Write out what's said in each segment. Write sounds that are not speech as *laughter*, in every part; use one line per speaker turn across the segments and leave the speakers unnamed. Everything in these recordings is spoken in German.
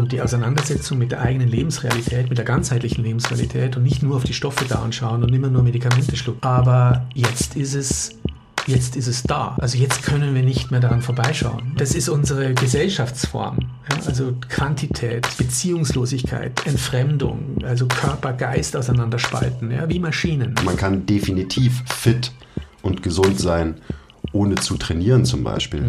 und die Auseinandersetzung mit der eigenen Lebensrealität, mit der ganzheitlichen Lebensrealität und nicht nur auf die Stoffe da anschauen und immer nur Medikamente schlucken. Aber jetzt ist es Jetzt ist es da. Also jetzt können wir nicht mehr daran vorbeischauen. Das ist unsere Gesellschaftsform. Ja, also Quantität, Beziehungslosigkeit, Entfremdung, also Körper, Geist auseinanderspalten, ja, wie Maschinen.
Man kann definitiv fit und gesund sein, ohne zu trainieren zum Beispiel.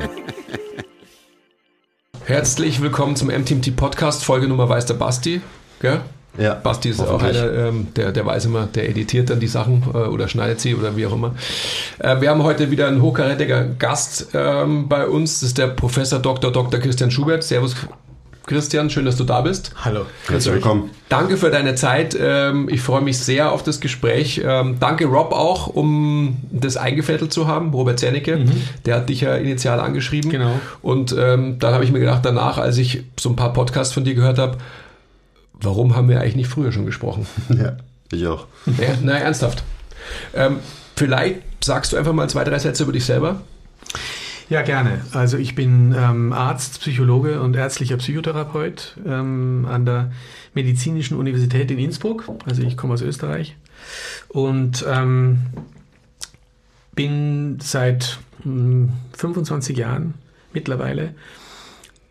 Herzlich willkommen zum MTMT Podcast, Folge Nummer weiß der Basti. Gell?
Ja,
Basti ist auch einer, ähm, der, der weiß immer, der editiert dann die Sachen äh, oder schneidet sie oder wie auch immer. Äh, wir haben heute wieder einen hochkarätiger Gast ähm, bei uns. Das ist der Professor Dr. Dr. Christian Schubert. Servus, Christian, schön, dass du da bist.
Hallo.
Herzlich willkommen.
Danke für deine Zeit. Ähm, ich freue mich sehr auf das Gespräch. Ähm, danke Rob auch, um das eingefädelt zu haben. Robert Zernecke, mhm. der hat dich ja initial angeschrieben.
Genau.
Und ähm, dann habe ich mir gedacht, danach, als ich so ein paar Podcasts von dir gehört habe, warum haben wir eigentlich nicht früher schon gesprochen? *laughs*
Ja, ich auch.
Ja, na, ernsthaft. Vielleicht sagst du einfach mal zwei, drei Sätze über dich selber.
Ja, gerne. Also ich bin ähm, Arzt, Psychologe und ärztlicher Psychotherapeut ähm, an der Medizinischen Universität in Innsbruck. Also ich komme aus Österreich und ähm, bin seit mh, hm, 25 Jahren mittlerweile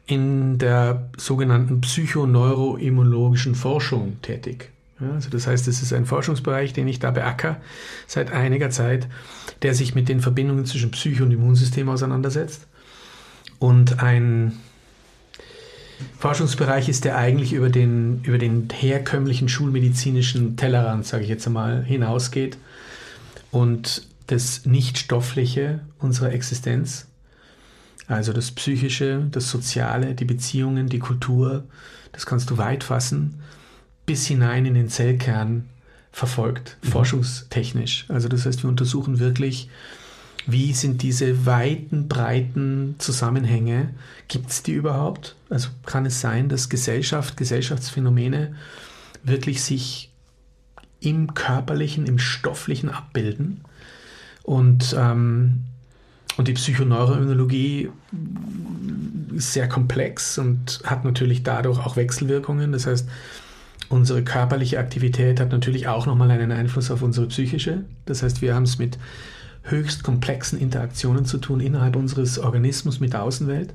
in der sogenannten psychoneuroimmunologischen Forschung tätig. Also das heißt, es ist ein Forschungsbereich, den ich da beacker seit einiger Zeit, der sich mit den Verbindungen zwischen Psyche und Immunsystem auseinandersetzt. Und ein Forschungsbereich ist, der eigentlich über den, über den herkömmlichen schulmedizinischen Tellerrand, sage ich jetzt einmal, hinausgeht und das Nichtstoffliche unserer Existenz, also das Psychische, das Soziale, die Beziehungen, die Kultur, das kannst du weit fassen bis hinein in den Zellkern verfolgt, mhm. forschungstechnisch. Also das heißt, wir untersuchen wirklich, wie sind diese weiten, breiten Zusammenhänge, gibt es die überhaupt? Also kann es sein, dass Gesellschaft, Gesellschaftsphänomene wirklich sich im körperlichen, im stofflichen abbilden? Und, ähm, und die Psychoneuroimmunologie ist sehr komplex und hat natürlich dadurch auch Wechselwirkungen. Das heißt, Unsere körperliche Aktivität hat natürlich auch nochmal einen Einfluss auf unsere psychische. Das heißt, wir haben es mit höchst komplexen Interaktionen zu tun innerhalb unseres Organismus mit der Außenwelt.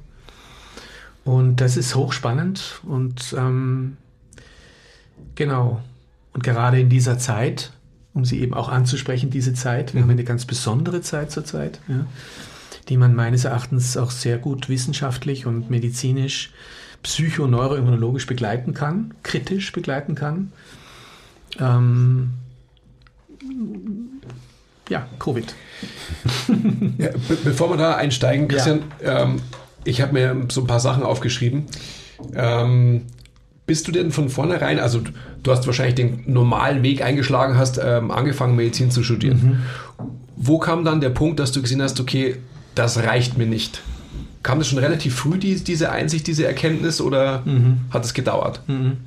Und das ist hochspannend und ähm, genau. Und gerade in dieser Zeit, um sie eben auch anzusprechen, diese Zeit, wir mhm. haben eine ganz besondere Zeit zurzeit, ja, die man meines Erachtens auch sehr gut wissenschaftlich und medizinisch psychoneuroimmunologisch begleiten kann, kritisch begleiten kann. Ähm, ja, Covid. *laughs*
ja, be bevor wir da einsteigen, Christian, ja. ähm, ich habe mir so ein paar Sachen aufgeschrieben. Ähm, bist du denn von vornherein, also du hast wahrscheinlich den normalen Weg eingeschlagen, hast ähm, angefangen Medizin zu studieren. Mhm. Wo kam dann der Punkt, dass du gesehen hast, okay, das reicht mir nicht? Kam das schon relativ früh, die, diese Einsicht, diese Erkenntnis oder mhm. hat es gedauert? Mhm.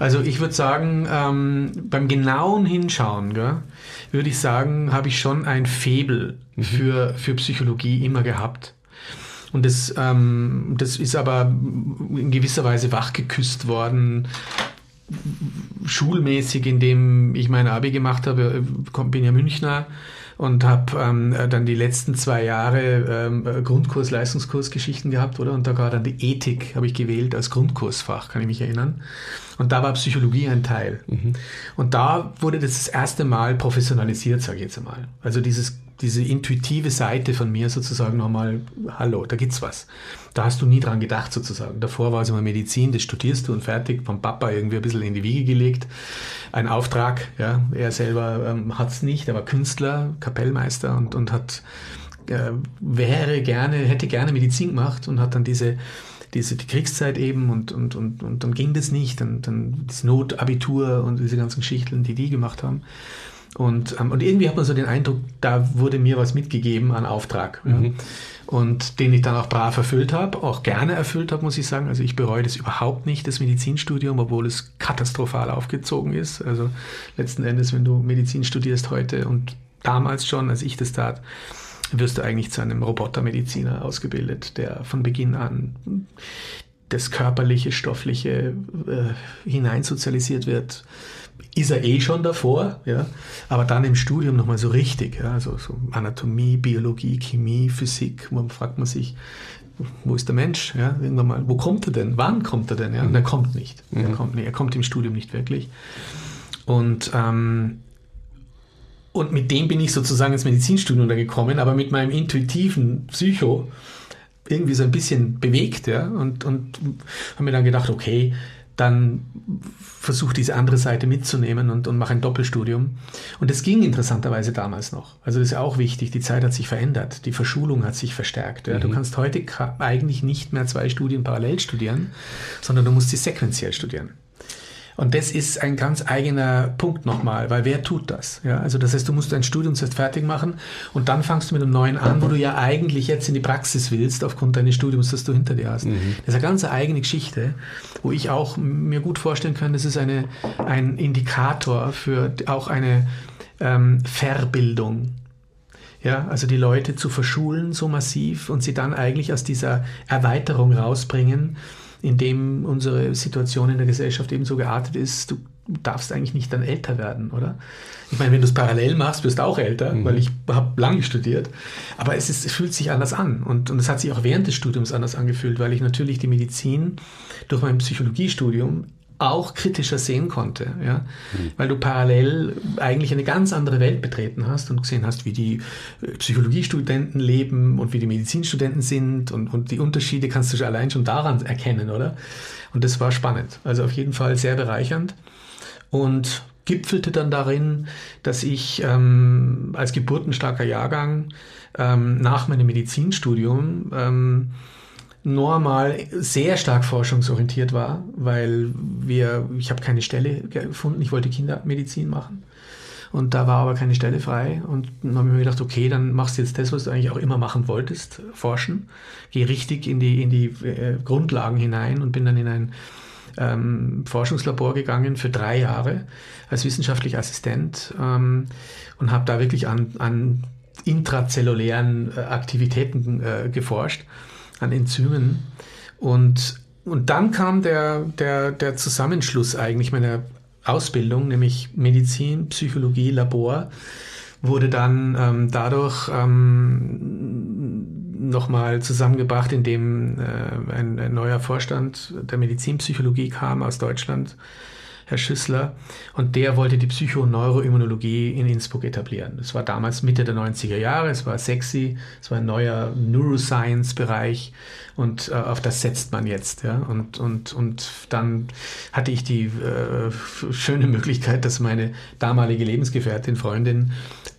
Also ich würde sagen, ähm, beim genauen Hinschauen, würde ich sagen, habe ich schon ein Febel mhm. für, für Psychologie immer gehabt. Und das, ähm, das ist aber in gewisser Weise wachgeküsst worden, schulmäßig, indem ich mein Abi gemacht habe, bin ja Münchner und habe ähm, dann die letzten zwei Jahre ähm, Grundkurs, Leistungskursgeschichten gehabt, oder? Und da war dann die Ethik, habe ich gewählt als Grundkursfach, kann ich mich erinnern. Und da war Psychologie ein Teil. Mhm. Und da wurde das das erste Mal professionalisiert, sage ich jetzt einmal. Also dieses diese intuitive Seite von mir sozusagen nochmal, hallo, da gibt's was. Da hast du nie dran gedacht sozusagen. Davor war es immer Medizin, das studierst du und fertig, vom Papa irgendwie ein bisschen in die Wiege gelegt. Ein Auftrag, ja, er selber ähm, hat's nicht, er war Künstler, Kapellmeister und, und hat, äh, wäre gerne, hätte gerne Medizin gemacht und hat dann diese diese die Kriegszeit eben und, und, und, und dann ging das nicht. Dann, dann das Notabitur und diese ganzen Geschichten, die die gemacht haben. Und, ähm, und irgendwie hat man so den Eindruck, da wurde mir was mitgegeben an Auftrag. Mhm. Ja. Und den ich dann auch brav erfüllt habe, auch gerne erfüllt habe, muss ich sagen. Also ich bereue das überhaupt nicht, das Medizinstudium, obwohl es katastrophal aufgezogen ist. Also letzten Endes, wenn du Medizin studierst heute und damals schon, als ich das tat, wirst du eigentlich zu einem Robotermediziner ausgebildet, der von Beginn an das körperliche, stoffliche äh, hineinsozialisiert wird. Ist er eh schon davor, ja, aber dann im Studium nochmal so richtig, ja, also so Anatomie, Biologie, Chemie, Physik, wo fragt man sich, wo ist der Mensch, ja, irgendwann mal, wo kommt er denn, wann kommt er denn, ja, und er kommt nicht, mhm. er kommt nicht, er kommt im Studium nicht wirklich. Und ähm, und mit dem bin ich sozusagen ins Medizinstudium da gekommen, aber mit meinem intuitiven Psycho irgendwie so ein bisschen bewegt, ja, und, und habe mir dann gedacht, okay, dann versuche diese andere Seite mitzunehmen und, und mache ein Doppelstudium. Und das ging interessanterweise damals noch. Also das ist auch wichtig, die Zeit hat sich verändert, die Verschulung hat sich verstärkt. Ja. Mhm. Du kannst heute eigentlich nicht mehr zwei Studien parallel studieren, sondern du musst sie sequenziell studieren. Und das ist ein ganz eigener Punkt nochmal, weil wer tut das? Ja, also das heißt, du musst dein Studium zuerst fertig machen und dann fangst du mit einem neuen an, wo du ja eigentlich jetzt in die Praxis willst, aufgrund deines Studiums, das du hinter dir hast. Mhm. Das ist eine ganz eigene Geschichte, wo ich auch mir gut vorstellen kann, das ist eine, ein Indikator für auch eine ähm, Verbildung. Ja, also die Leute zu verschulen so massiv und sie dann eigentlich aus dieser Erweiterung rausbringen in dem unsere Situation in der Gesellschaft eben so geartet ist, du darfst eigentlich nicht dann älter werden, oder? Ich meine, wenn du es parallel machst, wirst du auch älter, mhm. weil ich habe lange studiert. Aber es, ist, es fühlt sich anders an. Und, und es hat sich auch während des Studiums anders angefühlt, weil ich natürlich die Medizin durch mein Psychologiestudium auch kritischer sehen konnte, ja? Mhm. weil du parallel eigentlich eine ganz andere Welt betreten hast und gesehen hast, wie die äh, Psychologiestudenten leben und wie die Medizinstudenten sind und, und die Unterschiede kannst du allein schon daran erkennen, oder? Und das war spannend, also auf jeden Fall sehr bereichernd und gipfelte dann darin, dass ich ähm, als geburtenstarker Jahrgang ähm, nach meinem Medizinstudium ähm, normal sehr stark forschungsorientiert war, weil wir, ich habe keine Stelle gefunden, ich wollte Kindermedizin machen. Und da war aber keine Stelle frei. Und dann habe ich mir gedacht, okay, dann machst du jetzt das, was du eigentlich auch immer machen wolltest, forschen. Geh richtig in die, in die äh, Grundlagen hinein und bin dann in ein ähm, Forschungslabor gegangen für drei Jahre als wissenschaftlicher Assistent ähm, und habe da wirklich an, an intrazellulären äh, Aktivitäten äh, geforscht an Enzymen. Und, und dann kam der, der, der Zusammenschluss eigentlich meiner Ausbildung, nämlich Medizin, Psychologie, Labor, wurde dann ähm, dadurch ähm, nochmal zusammengebracht, indem äh, ein, ein neuer Vorstand der Medizinpsychologie kam aus Deutschland Herr Schüssler, und der wollte die Psychoneuroimmunologie in Innsbruck etablieren. Das war damals Mitte der 90er Jahre, es war sexy, es war ein neuer Neuroscience-Bereich und äh, auf das setzt man jetzt. Ja? Und, und, und dann hatte ich die äh, schöne Möglichkeit, dass meine damalige Lebensgefährtin, Freundin,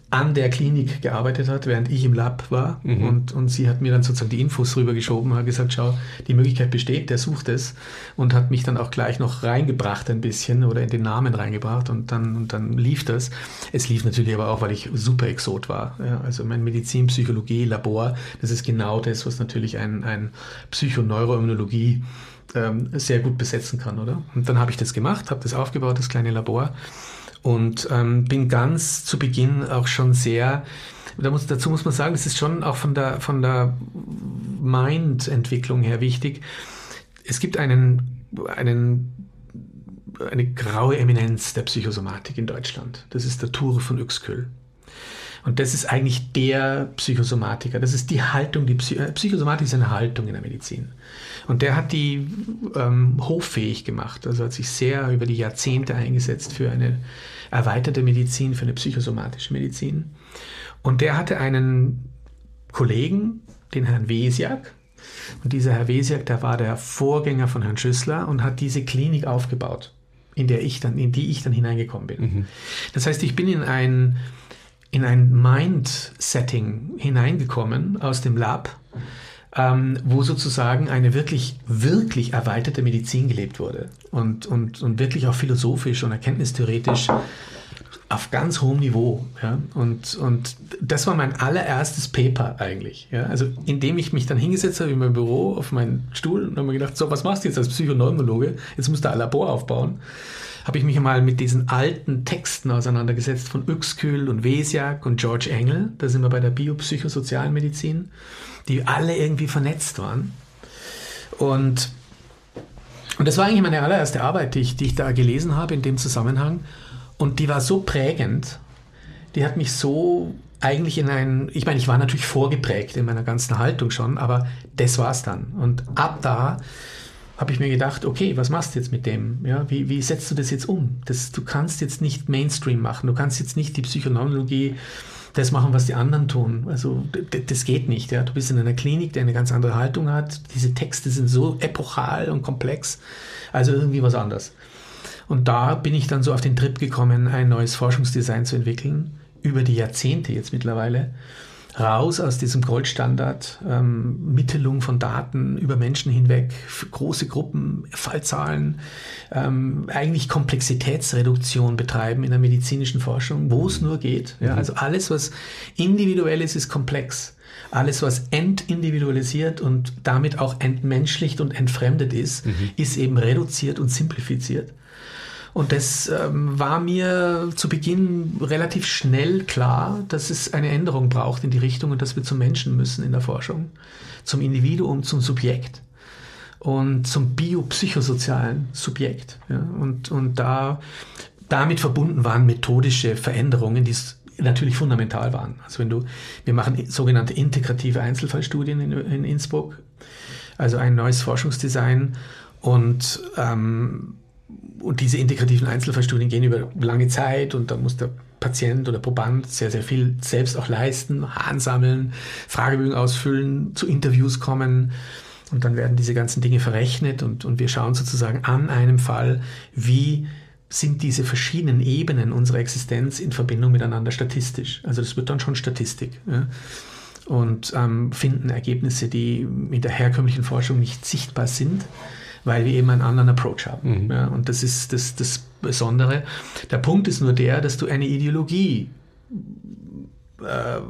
an der Klinik gearbeitet hat, während ich im Lab war. Mhm. Und, und sie hat mir dann sozusagen die Infos rübergeschoben, hat gesagt, schau, die Möglichkeit besteht, der sucht es. Und hat mich dann auch gleich noch reingebracht ein bisschen oder in den Namen reingebracht und dann, und dann lief das. Es lief natürlich aber auch, weil ich super Exot war. Ja, also mein Medizin, Psychologie, Labor, das ist genau das, was natürlich ein, ein Psychoneuroimmunologie ähm, sehr gut besetzen kann, oder? Und dann habe ich das gemacht, habe das aufgebaut, das kleine Labor und ähm, bin ganz zu Beginn auch schon sehr, da muss, dazu muss man sagen, das ist schon auch von der, von der Mind-Entwicklung her wichtig. Es gibt einen, einen, eine graue Eminenz der Psychosomatik in Deutschland. Das ist der Ture von Uexküll. Und das ist eigentlich der Psychosomatiker. Das ist die Haltung, die Psy äh, Psychosomatik ist eine Haltung in der Medizin. Und der hat die ähm, hoffähig gemacht. Also hat sich sehr über die Jahrzehnte eingesetzt für eine erweiterte Medizin, für eine psychosomatische Medizin. Und der hatte einen Kollegen, den Herrn Wesiak. Und dieser Herr Wesiak, der war der Vorgänger von Herrn Schüssler und hat diese Klinik aufgebaut, in der ich dann, in die ich dann hineingekommen bin. Mhm. Das heißt, ich bin in ein, in ein Mind-Setting hineingekommen aus dem Lab, ähm, wo sozusagen eine wirklich, wirklich erweiterte Medizin gelebt wurde und, und, und wirklich auch philosophisch und erkenntnistheoretisch auf ganz hohem Niveau. Ja? Und, und das war mein allererstes Paper eigentlich. Ja? Also indem ich mich dann hingesetzt habe in meinem Büro auf meinen Stuhl und habe mir gedacht, so was machst du jetzt als Psychoneurologe? Jetzt musst du ein Labor aufbauen. Habe ich mich mal mit diesen alten Texten auseinandergesetzt von Uexküll und Wesiak und George Engel. Da sind wir bei der biopsychosozialen Medizin, die alle irgendwie vernetzt waren. Und, und das war eigentlich meine allererste Arbeit, die ich, die ich da gelesen habe in dem Zusammenhang. Und die war so prägend, die hat mich so eigentlich in ein, ich meine, ich war natürlich vorgeprägt in meiner ganzen Haltung schon, aber das war's dann. Und ab da habe ich mir gedacht, okay, was machst du jetzt mit dem? Ja, wie, wie setzt du das jetzt um? Das, du kannst jetzt nicht Mainstream machen, du kannst jetzt nicht die Psychoneurologie das machen, was die anderen tun. Also das geht nicht. Ja. Du bist in einer Klinik, die eine ganz andere Haltung hat. Diese Texte sind so epochal und komplex. Also irgendwie was anderes. Und da bin ich dann so auf den Trip gekommen, ein neues Forschungsdesign zu entwickeln, über die Jahrzehnte jetzt mittlerweile. Raus aus diesem Goldstandard, ähm, Mittelung von Daten über Menschen hinweg, große Gruppen, Fallzahlen, ähm, eigentlich Komplexitätsreduktion betreiben in der medizinischen Forschung, wo es nur geht. Ja, mhm. also alles, was individuell ist, ist komplex. Alles, was entindividualisiert und damit auch entmenschlicht und entfremdet ist, mhm. ist eben reduziert und simplifiziert. Und das ähm, war mir zu Beginn relativ schnell klar, dass es eine Änderung braucht in die Richtung und dass wir zum Menschen müssen in der Forschung, zum Individuum, zum Subjekt und zum biopsychosozialen Subjekt. Ja. Und, und da damit verbunden waren methodische Veränderungen, die natürlich fundamental waren. Also wenn du, wir machen sogenannte integrative Einzelfallstudien in, in Innsbruck, also ein neues Forschungsdesign und ähm, und diese integrativen Einzelfallstudien gehen über lange Zeit und da muss der Patient oder Proband sehr, sehr viel selbst auch leisten, Hahn sammeln, Fragebögen ausfüllen, zu Interviews kommen. Und dann werden diese ganzen Dinge verrechnet und, und wir schauen sozusagen an einem Fall, wie sind diese verschiedenen Ebenen unserer Existenz in Verbindung miteinander statistisch. Also das wird dann schon Statistik. Ja? Und ähm, finden Ergebnisse, die in der herkömmlichen Forschung nicht sichtbar sind weil wir eben einen anderen Approach haben. Mhm. Ja, und das ist das, das Besondere. Der Punkt ist nur der, dass du eine Ideologie äh, äh,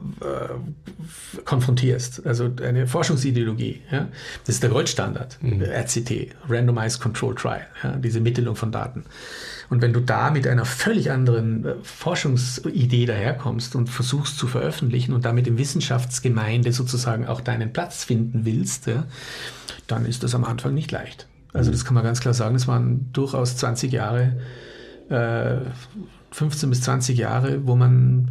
konfrontierst, also eine Forschungsideologie. Ja? Das ist der Goldstandard, mhm. RCT, Randomized Control Trial, ja? diese Mittelung von Daten. Und wenn du da mit einer völlig anderen äh, Forschungsidee daherkommst und versuchst zu veröffentlichen und damit im Wissenschaftsgemeinde sozusagen auch deinen Platz finden willst, ja, dann ist das am Anfang nicht leicht. Also das kann man ganz klar sagen, es waren durchaus 20 Jahre, äh, 15 bis 20 Jahre, wo man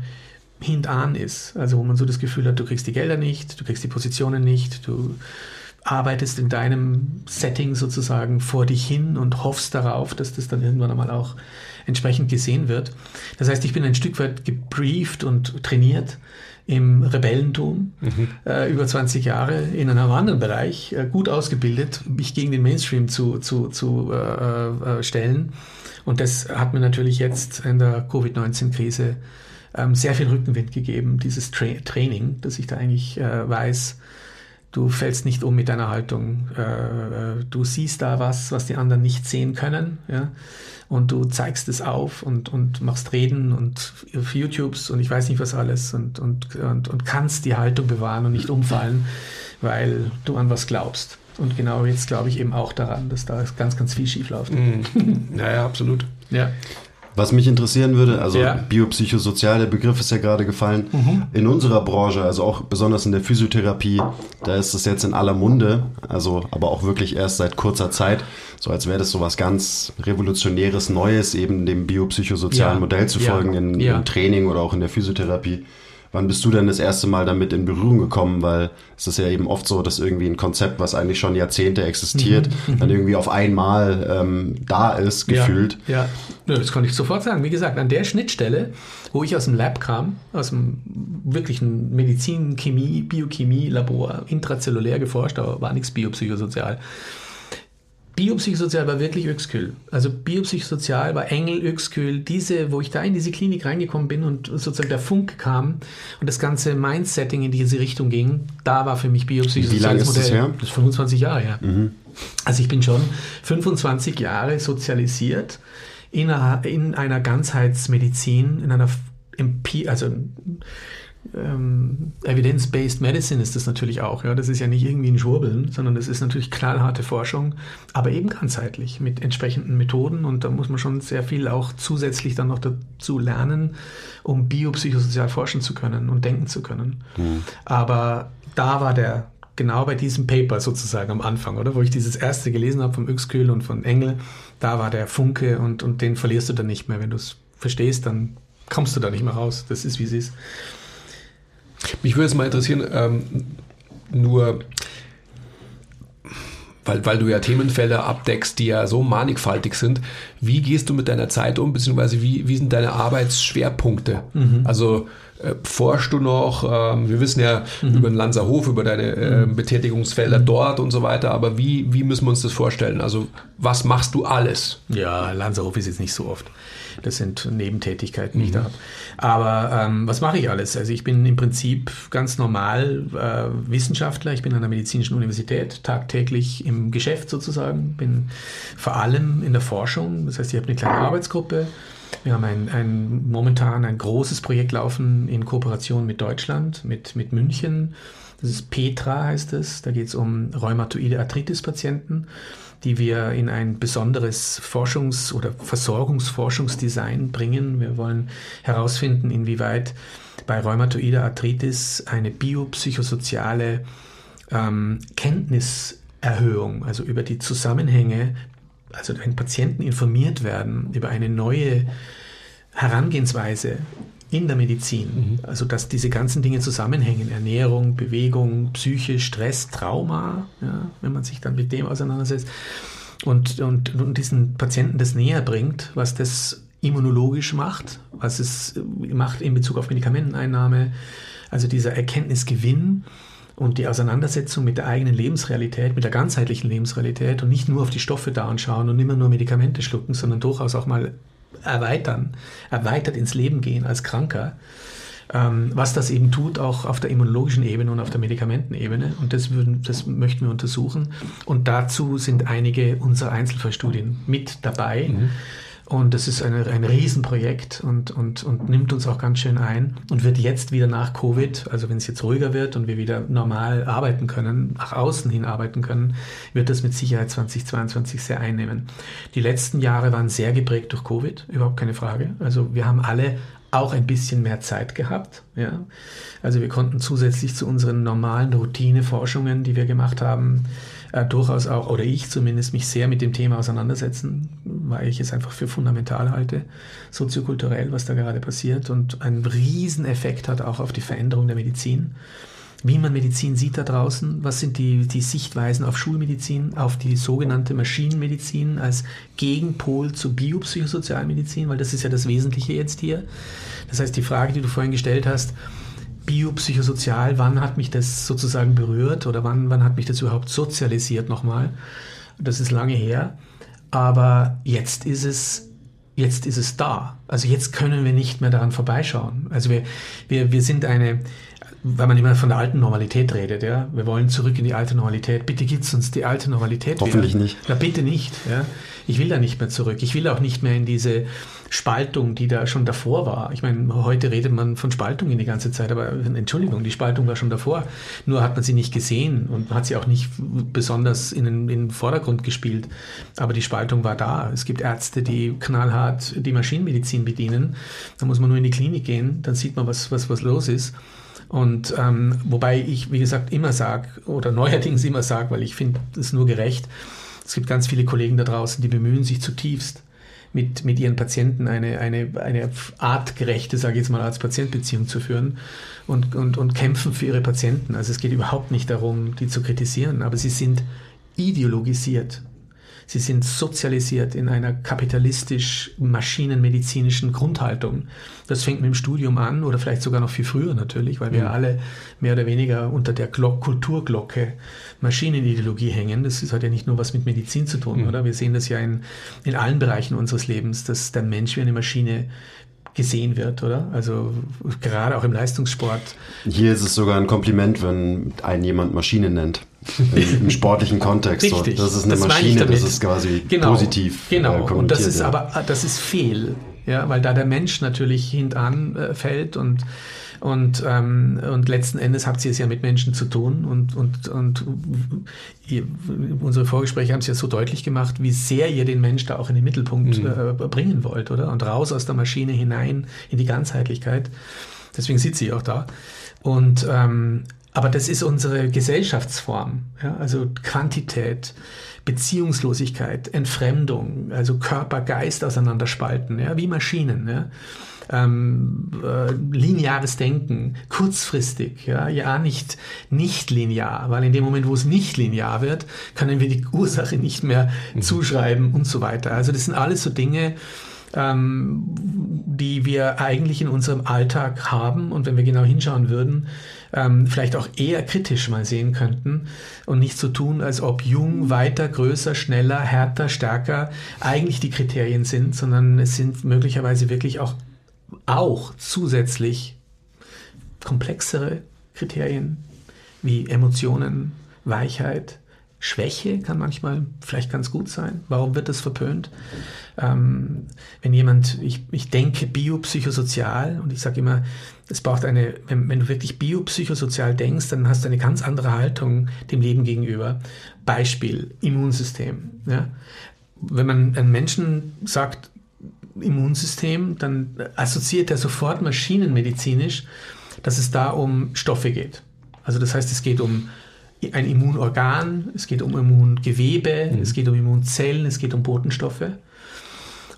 hintan ist. Also wo man so das Gefühl hat, du kriegst die Gelder nicht, du kriegst die Positionen nicht, du arbeitest in deinem Setting sozusagen vor dich hin und hoffst darauf, dass das dann irgendwann einmal auch entsprechend gesehen wird. Das heißt, ich bin ein Stück weit gebrieft und trainiert im Rebellentum mhm. äh, über 20 Jahre in einem anderen Bereich äh, gut ausgebildet, mich gegen den Mainstream zu, zu, zu äh, äh stellen. Und das hat mir natürlich jetzt in der Covid-19-Krise ähm, sehr viel Rückenwind gegeben, dieses Tra Training, dass ich da eigentlich äh, weiß, du fällst nicht um mit deiner Haltung. Äh, du siehst da was, was die anderen nicht sehen können. Ja? und du zeigst es auf und, und machst Reden und auf YouTubes und ich weiß nicht was alles und, und, und, und kannst die Haltung bewahren und nicht umfallen, weil du an was glaubst. Und genau jetzt glaube ich eben auch daran, dass da ganz, ganz viel schief läuft.
Mhm. Ja, absolut.
Ja. Was mich interessieren würde, also ja. biopsychosozial, der Begriff ist ja gerade gefallen. Mhm. In unserer Branche, also auch besonders in der Physiotherapie, da ist es jetzt in aller Munde, also aber auch wirklich erst seit kurzer Zeit, so als wäre das so was ganz Revolutionäres, Neues, eben dem biopsychosozialen ja. Modell zu folgen in, im Training oder auch in der Physiotherapie. Wann bist du denn das erste Mal damit in Berührung gekommen? Weil es ist ja eben oft so, dass irgendwie ein Konzept, was eigentlich schon Jahrzehnte existiert, mhm. mhm. dann irgendwie auf einmal ähm, da ist, gefühlt.
Ja, ja, das kann ich sofort sagen. Wie gesagt, an der Schnittstelle, wo ich aus dem Lab kam, aus dem wirklichen Medizin, Chemie, Biochemie, Labor, intrazellulär geforscht, aber war nichts biopsychosozial. Biopsychosozial war wirklich Öxküll. Also Biopsychosozial war Engel, Öxküll, diese, wo ich da in diese Klinik reingekommen bin und sozusagen der Funk kam und das ganze Mindsetting in diese Richtung ging, da war für mich Biopsychosozial.
Wie lange ist das her?
Das ist 25 Jahre her. Mhm. Also ich bin schon 25 Jahre sozialisiert in einer, in einer Ganzheitsmedizin, in einer Empie also ähm, Evidence-Based Medicine ist das natürlich auch. Ja? Das ist ja nicht irgendwie ein Schwurbeln, sondern das ist natürlich knallharte Forschung, aber eben ganzheitlich mit entsprechenden Methoden und da muss man schon sehr viel auch zusätzlich dann noch dazu lernen, um biopsychosozial forschen zu können und denken zu können. Mhm. Aber da war der, genau bei diesem Paper sozusagen am Anfang, oder? Wo ich dieses erste gelesen habe vom Uexküll und von Engel, da war der Funke und, und den verlierst du dann nicht mehr. Wenn du es verstehst, dann kommst du da nicht mehr raus. Das ist, wie es ist.
Mich würde es mal interessieren, ähm, nur weil, weil du ja Themenfelder abdeckst, die ja so mannigfaltig sind. Wie gehst du mit deiner Zeit um, beziehungsweise wie, wie sind deine Arbeitsschwerpunkte? Mhm. Also äh, forschst du noch? Ähm, wir wissen ja mhm. über den Lanzerhof, über deine äh, mhm. Betätigungsfelder mhm. dort und so weiter, aber wie, wie müssen wir uns das vorstellen? Also was machst du alles?
Ja, Lanzerhof ist jetzt nicht so oft. Das sind Nebentätigkeiten, die ich da mhm. habe. Aber ähm, was mache ich alles? Also ich bin im Prinzip ganz normal äh, Wissenschaftler. Ich bin an der Medizinischen Universität tagtäglich im Geschäft sozusagen. Bin vor allem in der Forschung. Das heißt, ich habe eine kleine Arbeitsgruppe. Wir haben ein, ein, momentan ein großes Projekt laufen in Kooperation mit Deutschland, mit, mit München. Das ist Petra heißt es. Da geht es um rheumatoide Arthritis-Patienten die wir in ein besonderes Forschungs- oder Versorgungsforschungsdesign bringen. Wir wollen herausfinden, inwieweit bei rheumatoider Arthritis eine biopsychosoziale ähm, Kenntniserhöhung, also über die Zusammenhänge, also wenn Patienten informiert werden über eine neue Herangehensweise in der Medizin. Mhm. Also dass diese ganzen Dinge zusammenhängen, Ernährung, Bewegung, Psyche, Stress, Trauma, ja, wenn man sich dann mit dem auseinandersetzt und, und, und diesen Patienten das näher bringt, was das immunologisch macht, was es macht in Bezug auf Medikamenteneinnahme, also dieser Erkenntnisgewinn und die Auseinandersetzung mit der eigenen Lebensrealität, mit der ganzheitlichen Lebensrealität und nicht nur auf die Stoffe da anschauen und immer nur Medikamente schlucken, sondern durchaus auch mal erweitern, erweitert ins Leben gehen als Kranker. Ähm, was das eben tut, auch auf der immunologischen Ebene und auf der Medikamentenebene. Und das, würden, das möchten wir untersuchen. Und dazu sind einige unserer Einzelfallstudien mit dabei. Mhm. Und das ist eine, ein Riesenprojekt und, und, und nimmt uns auch ganz schön ein und wird jetzt wieder nach Covid, also wenn es jetzt ruhiger wird und wir wieder normal arbeiten können, nach außen hin arbeiten können, wird das mit Sicherheit 2022 sehr einnehmen. Die letzten Jahre waren sehr geprägt durch Covid, überhaupt keine Frage. Also wir haben alle auch ein bisschen mehr Zeit gehabt. Ja? Also wir konnten zusätzlich zu unseren normalen Routineforschungen, die wir gemacht haben, äh, durchaus auch, oder ich zumindest, mich sehr mit dem Thema auseinandersetzen, weil ich es einfach für fundamental halte, soziokulturell, was da gerade passiert und einen Rieseneffekt hat auch auf die Veränderung der Medizin. Wie man Medizin sieht da draußen, was sind die, die Sichtweisen auf Schulmedizin, auf die sogenannte Maschinenmedizin als Gegenpol zur Biopsychosozialmedizin, weil das ist ja das Wesentliche jetzt hier. Das heißt, die Frage, die du vorhin gestellt hast, biopsychosozial, wann hat mich das sozusagen berührt oder wann, wann hat mich das überhaupt sozialisiert nochmal? Das ist lange her, aber jetzt ist es, jetzt ist es da. Also jetzt können wir nicht mehr daran vorbeischauen. Also wir, wir, wir sind eine, weil man immer von der alten Normalität redet, ja. Wir wollen zurück in die alte Normalität. Bitte gibt's uns die alte Normalität
Hoffentlich wieder. nicht.
Na, bitte nicht, ja. Ich will da nicht mehr zurück. Ich will auch nicht mehr in diese Spaltung, die da schon davor war. Ich meine, heute redet man von Spaltung in die ganze Zeit, aber Entschuldigung, die Spaltung war schon davor. Nur hat man sie nicht gesehen und hat sie auch nicht besonders in den, in den Vordergrund gespielt. Aber die Spaltung war da. Es gibt Ärzte, die knallhart die Maschinenmedizin bedienen. Da muss man nur in die Klinik gehen, dann sieht man, was, was, was los ist. Und ähm, wobei ich, wie gesagt, immer sage oder *laughs* neuerdings immer sage, weil ich finde es nur gerecht, es gibt ganz viele Kollegen da draußen, die bemühen sich zutiefst, mit, mit ihren Patienten eine, eine, eine artgerechte, sage ich jetzt mal, Arzt-Patient-Beziehung zu führen und, und, und kämpfen für ihre Patienten. Also es geht überhaupt nicht darum, die zu kritisieren, aber sie sind ideologisiert. Sie sind sozialisiert in einer kapitalistisch-maschinenmedizinischen Grundhaltung. Das fängt mit dem Studium an oder vielleicht sogar noch viel früher natürlich, weil wir mhm. alle mehr oder weniger unter der Glock Kulturglocke Maschinenideologie hängen. Das hat ja nicht nur was mit Medizin zu tun, mhm. oder? Wir sehen das ja in, in allen Bereichen unseres Lebens, dass der Mensch wie eine Maschine gesehen wird, oder? Also gerade auch im Leistungssport.
Hier ist es sogar ein Kompliment, wenn ein jemand Maschine nennt. Im, Im, sportlichen Kontext.
Richtig.
Das ist eine das Maschine, das ist quasi genau, positiv.
Genau, äh, und das ist ja. aber das ist fehl, ja, weil da der Mensch natürlich hintan äh, fällt und und, ähm, und letzten Endes habt ihr es ja mit Menschen zu tun und, und, und ihr, unsere Vorgespräche haben es ja so deutlich gemacht, wie sehr ihr den Mensch da auch in den Mittelpunkt mhm. äh, bringen wollt, oder? Und raus aus der Maschine hinein in die Ganzheitlichkeit. Deswegen sitzt sie auch da. Und ähm, aber das ist unsere Gesellschaftsform, ja? also Quantität, Beziehungslosigkeit, Entfremdung, also Körper, Geist auseinanderspalten, ja? wie Maschinen. Ja? Ähm, äh, lineares Denken, kurzfristig, ja, ja nicht, nicht linear, weil in dem Moment, wo es nicht linear wird, können wir die Ursache nicht mehr mhm. zuschreiben und so weiter. Also das sind alles so Dinge, ähm, die wir eigentlich in unserem Alltag haben und wenn wir genau hinschauen würden, ähm, vielleicht auch eher kritisch mal sehen könnten und nicht so tun, als ob jung, weiter, größer, schneller, härter, stärker eigentlich die Kriterien sind, sondern es sind möglicherweise wirklich auch, auch zusätzlich komplexere Kriterien wie Emotionen, Weichheit, Schwäche kann manchmal vielleicht ganz gut sein. Warum wird das verpönt? Ähm, wenn jemand, ich, ich denke biopsychosozial und ich sage immer, es braucht eine, wenn, wenn, du wirklich biopsychosozial denkst, dann hast du eine ganz andere Haltung dem Leben gegenüber. Beispiel, Immunsystem. Ja? Wenn man einem Menschen sagt, Immunsystem, dann assoziiert er sofort maschinenmedizinisch, dass es da um Stoffe geht. Also das heißt, es geht um ein Immunorgan, es geht um Immungewebe, mhm. es geht um Immunzellen, es geht um Botenstoffe.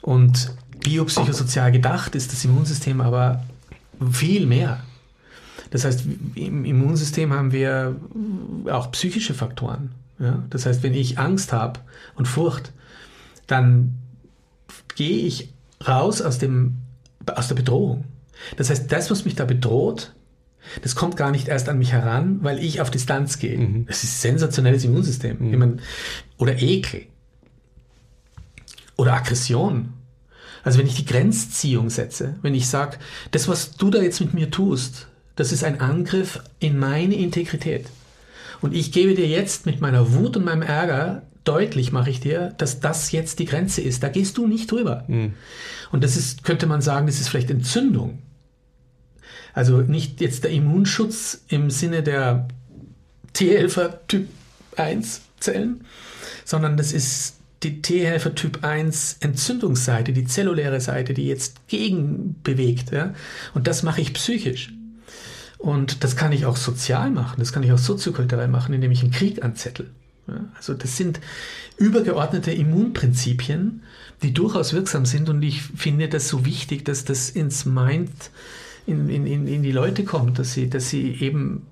Und biopsychosozial gedacht ist das Immunsystem aber viel mehr. Das heißt, im Immunsystem haben wir auch psychische Faktoren. Ja? Das heißt, wenn ich Angst habe und Furcht, dann gehe ich raus aus, dem, aus der Bedrohung. Das heißt, das, was mich da bedroht, das kommt gar nicht erst an mich heran, weil ich auf Distanz gehe. Mhm. Das ist sensationelles Immunsystem. Mhm. Meine, oder Ekel. Oder Aggression. Also wenn ich die Grenzziehung setze, wenn ich sage, das, was du da jetzt mit mir tust, das ist ein Angriff in meine Integrität. Und ich gebe dir jetzt mit meiner Wut und meinem Ärger deutlich, mache ich dir, dass das jetzt die Grenze ist. Da gehst du nicht drüber. Mhm. Und das ist, könnte man sagen, das ist vielleicht Entzündung. Also nicht jetzt der Immunschutz im Sinne der T-Helfer Typ 1 Zellen, sondern das ist die T-Helfer Typ 1 Entzündungsseite, die zelluläre Seite, die jetzt gegenbewegt. Ja? Und das mache ich psychisch. Und das kann ich auch sozial machen, das kann ich auch soziokulturell machen, indem ich einen Krieg anzettel. Also das sind übergeordnete Immunprinzipien, die durchaus wirksam sind und ich finde das so wichtig, dass das ins Mind in, in, in die Leute kommt, dass sie, dass sie eben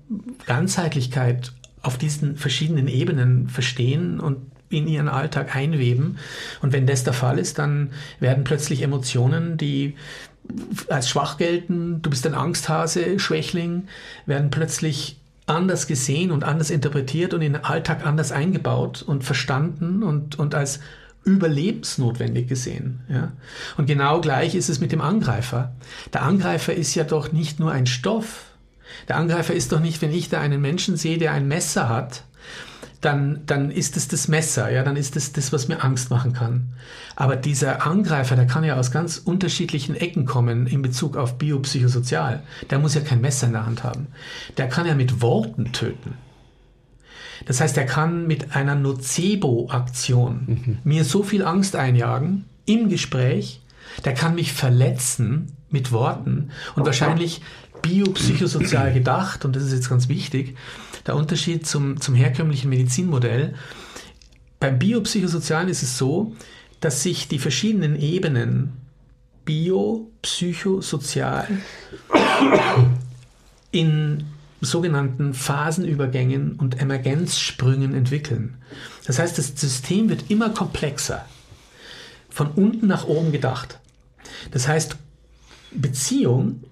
Ganzheitlichkeit auf diesen verschiedenen Ebenen verstehen und in ihren Alltag einweben. Und wenn das der Fall ist, dann werden plötzlich Emotionen, die als schwach gelten, du bist ein Angsthase, Schwächling, werden plötzlich anders gesehen und anders interpretiert und in den Alltag anders eingebaut und verstanden und, und als überlebensnotwendig gesehen. Ja? Und genau gleich ist es mit dem Angreifer. Der Angreifer ist ja doch nicht nur ein Stoff. Der Angreifer ist doch nicht, wenn ich da einen Menschen sehe, der ein Messer hat, dann, dann ist es das Messer, ja, dann ist es das, was mir Angst machen kann. Aber dieser Angreifer, der kann ja aus ganz unterschiedlichen Ecken kommen in Bezug auf biopsychosozial. Der muss ja kein Messer in der Hand haben. Der kann ja mit Worten töten. Das heißt, er kann mit einer Nocebo-Aktion mhm. mir so viel Angst einjagen im Gespräch, der kann mich verletzen mit Worten und wahrscheinlich biopsychosozial gedacht, und das ist jetzt ganz wichtig, der Unterschied zum, zum herkömmlichen Medizinmodell. Beim Biopsychosozialen ist es so, dass sich die verschiedenen Ebenen bio, psychosozial in sogenannten Phasenübergängen und Emergenzsprüngen entwickeln. Das heißt, das System wird immer komplexer, von unten nach oben gedacht. Das heißt, Beziehung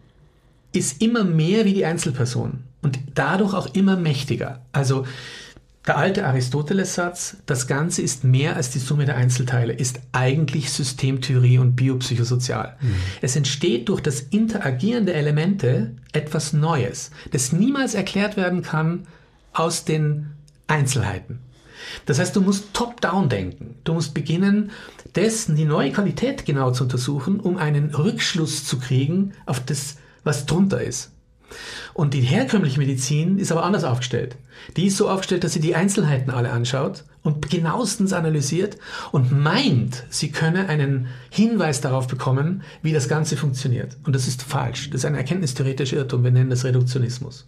ist immer mehr wie die Einzelperson und dadurch auch immer mächtiger. Also der alte Aristoteles-Satz, das Ganze ist mehr als die Summe der Einzelteile, ist eigentlich Systemtheorie und biopsychosozial. Mhm. Es entsteht durch das Interagieren der Elemente etwas Neues, das niemals erklärt werden kann aus den Einzelheiten. Das heißt, du musst top-down denken. Du musst beginnen, dessen die neue Qualität genau zu untersuchen, um einen Rückschluss zu kriegen auf das, was drunter ist. Und die herkömmliche Medizin ist aber anders aufgestellt. Die ist so aufgestellt, dass sie die Einzelheiten alle anschaut und genauestens analysiert und meint, sie könne einen Hinweis darauf bekommen, wie das Ganze funktioniert. Und das ist falsch. Das ist ein erkenntnistheoretischer Irrtum. Wir nennen das Reduktionismus.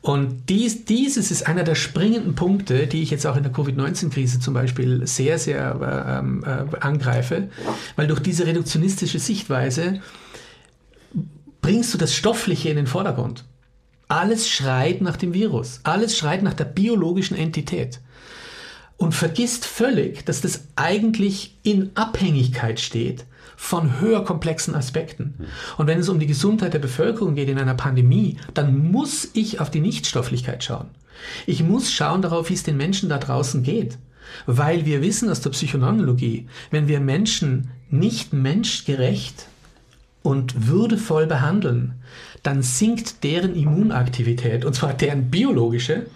Und dies, dieses ist einer der springenden Punkte, die ich jetzt auch in der Covid-19-Krise zum Beispiel sehr, sehr ähm, äh, angreife, weil durch diese reduktionistische Sichtweise bringst du das Stoffliche in den Vordergrund. Alles schreit nach dem Virus, alles schreit nach der biologischen Entität und vergisst völlig, dass das eigentlich in Abhängigkeit steht von höher komplexen Aspekten. Und wenn es um die Gesundheit der Bevölkerung geht in einer Pandemie, dann muss ich auf die Nichtstofflichkeit schauen. Ich muss schauen darauf, wie es den Menschen da draußen geht. Weil wir wissen aus der Psychoneurologie, wenn wir Menschen nicht menschgerecht und würdevoll behandeln, dann sinkt deren Immunaktivität, und zwar deren biologische.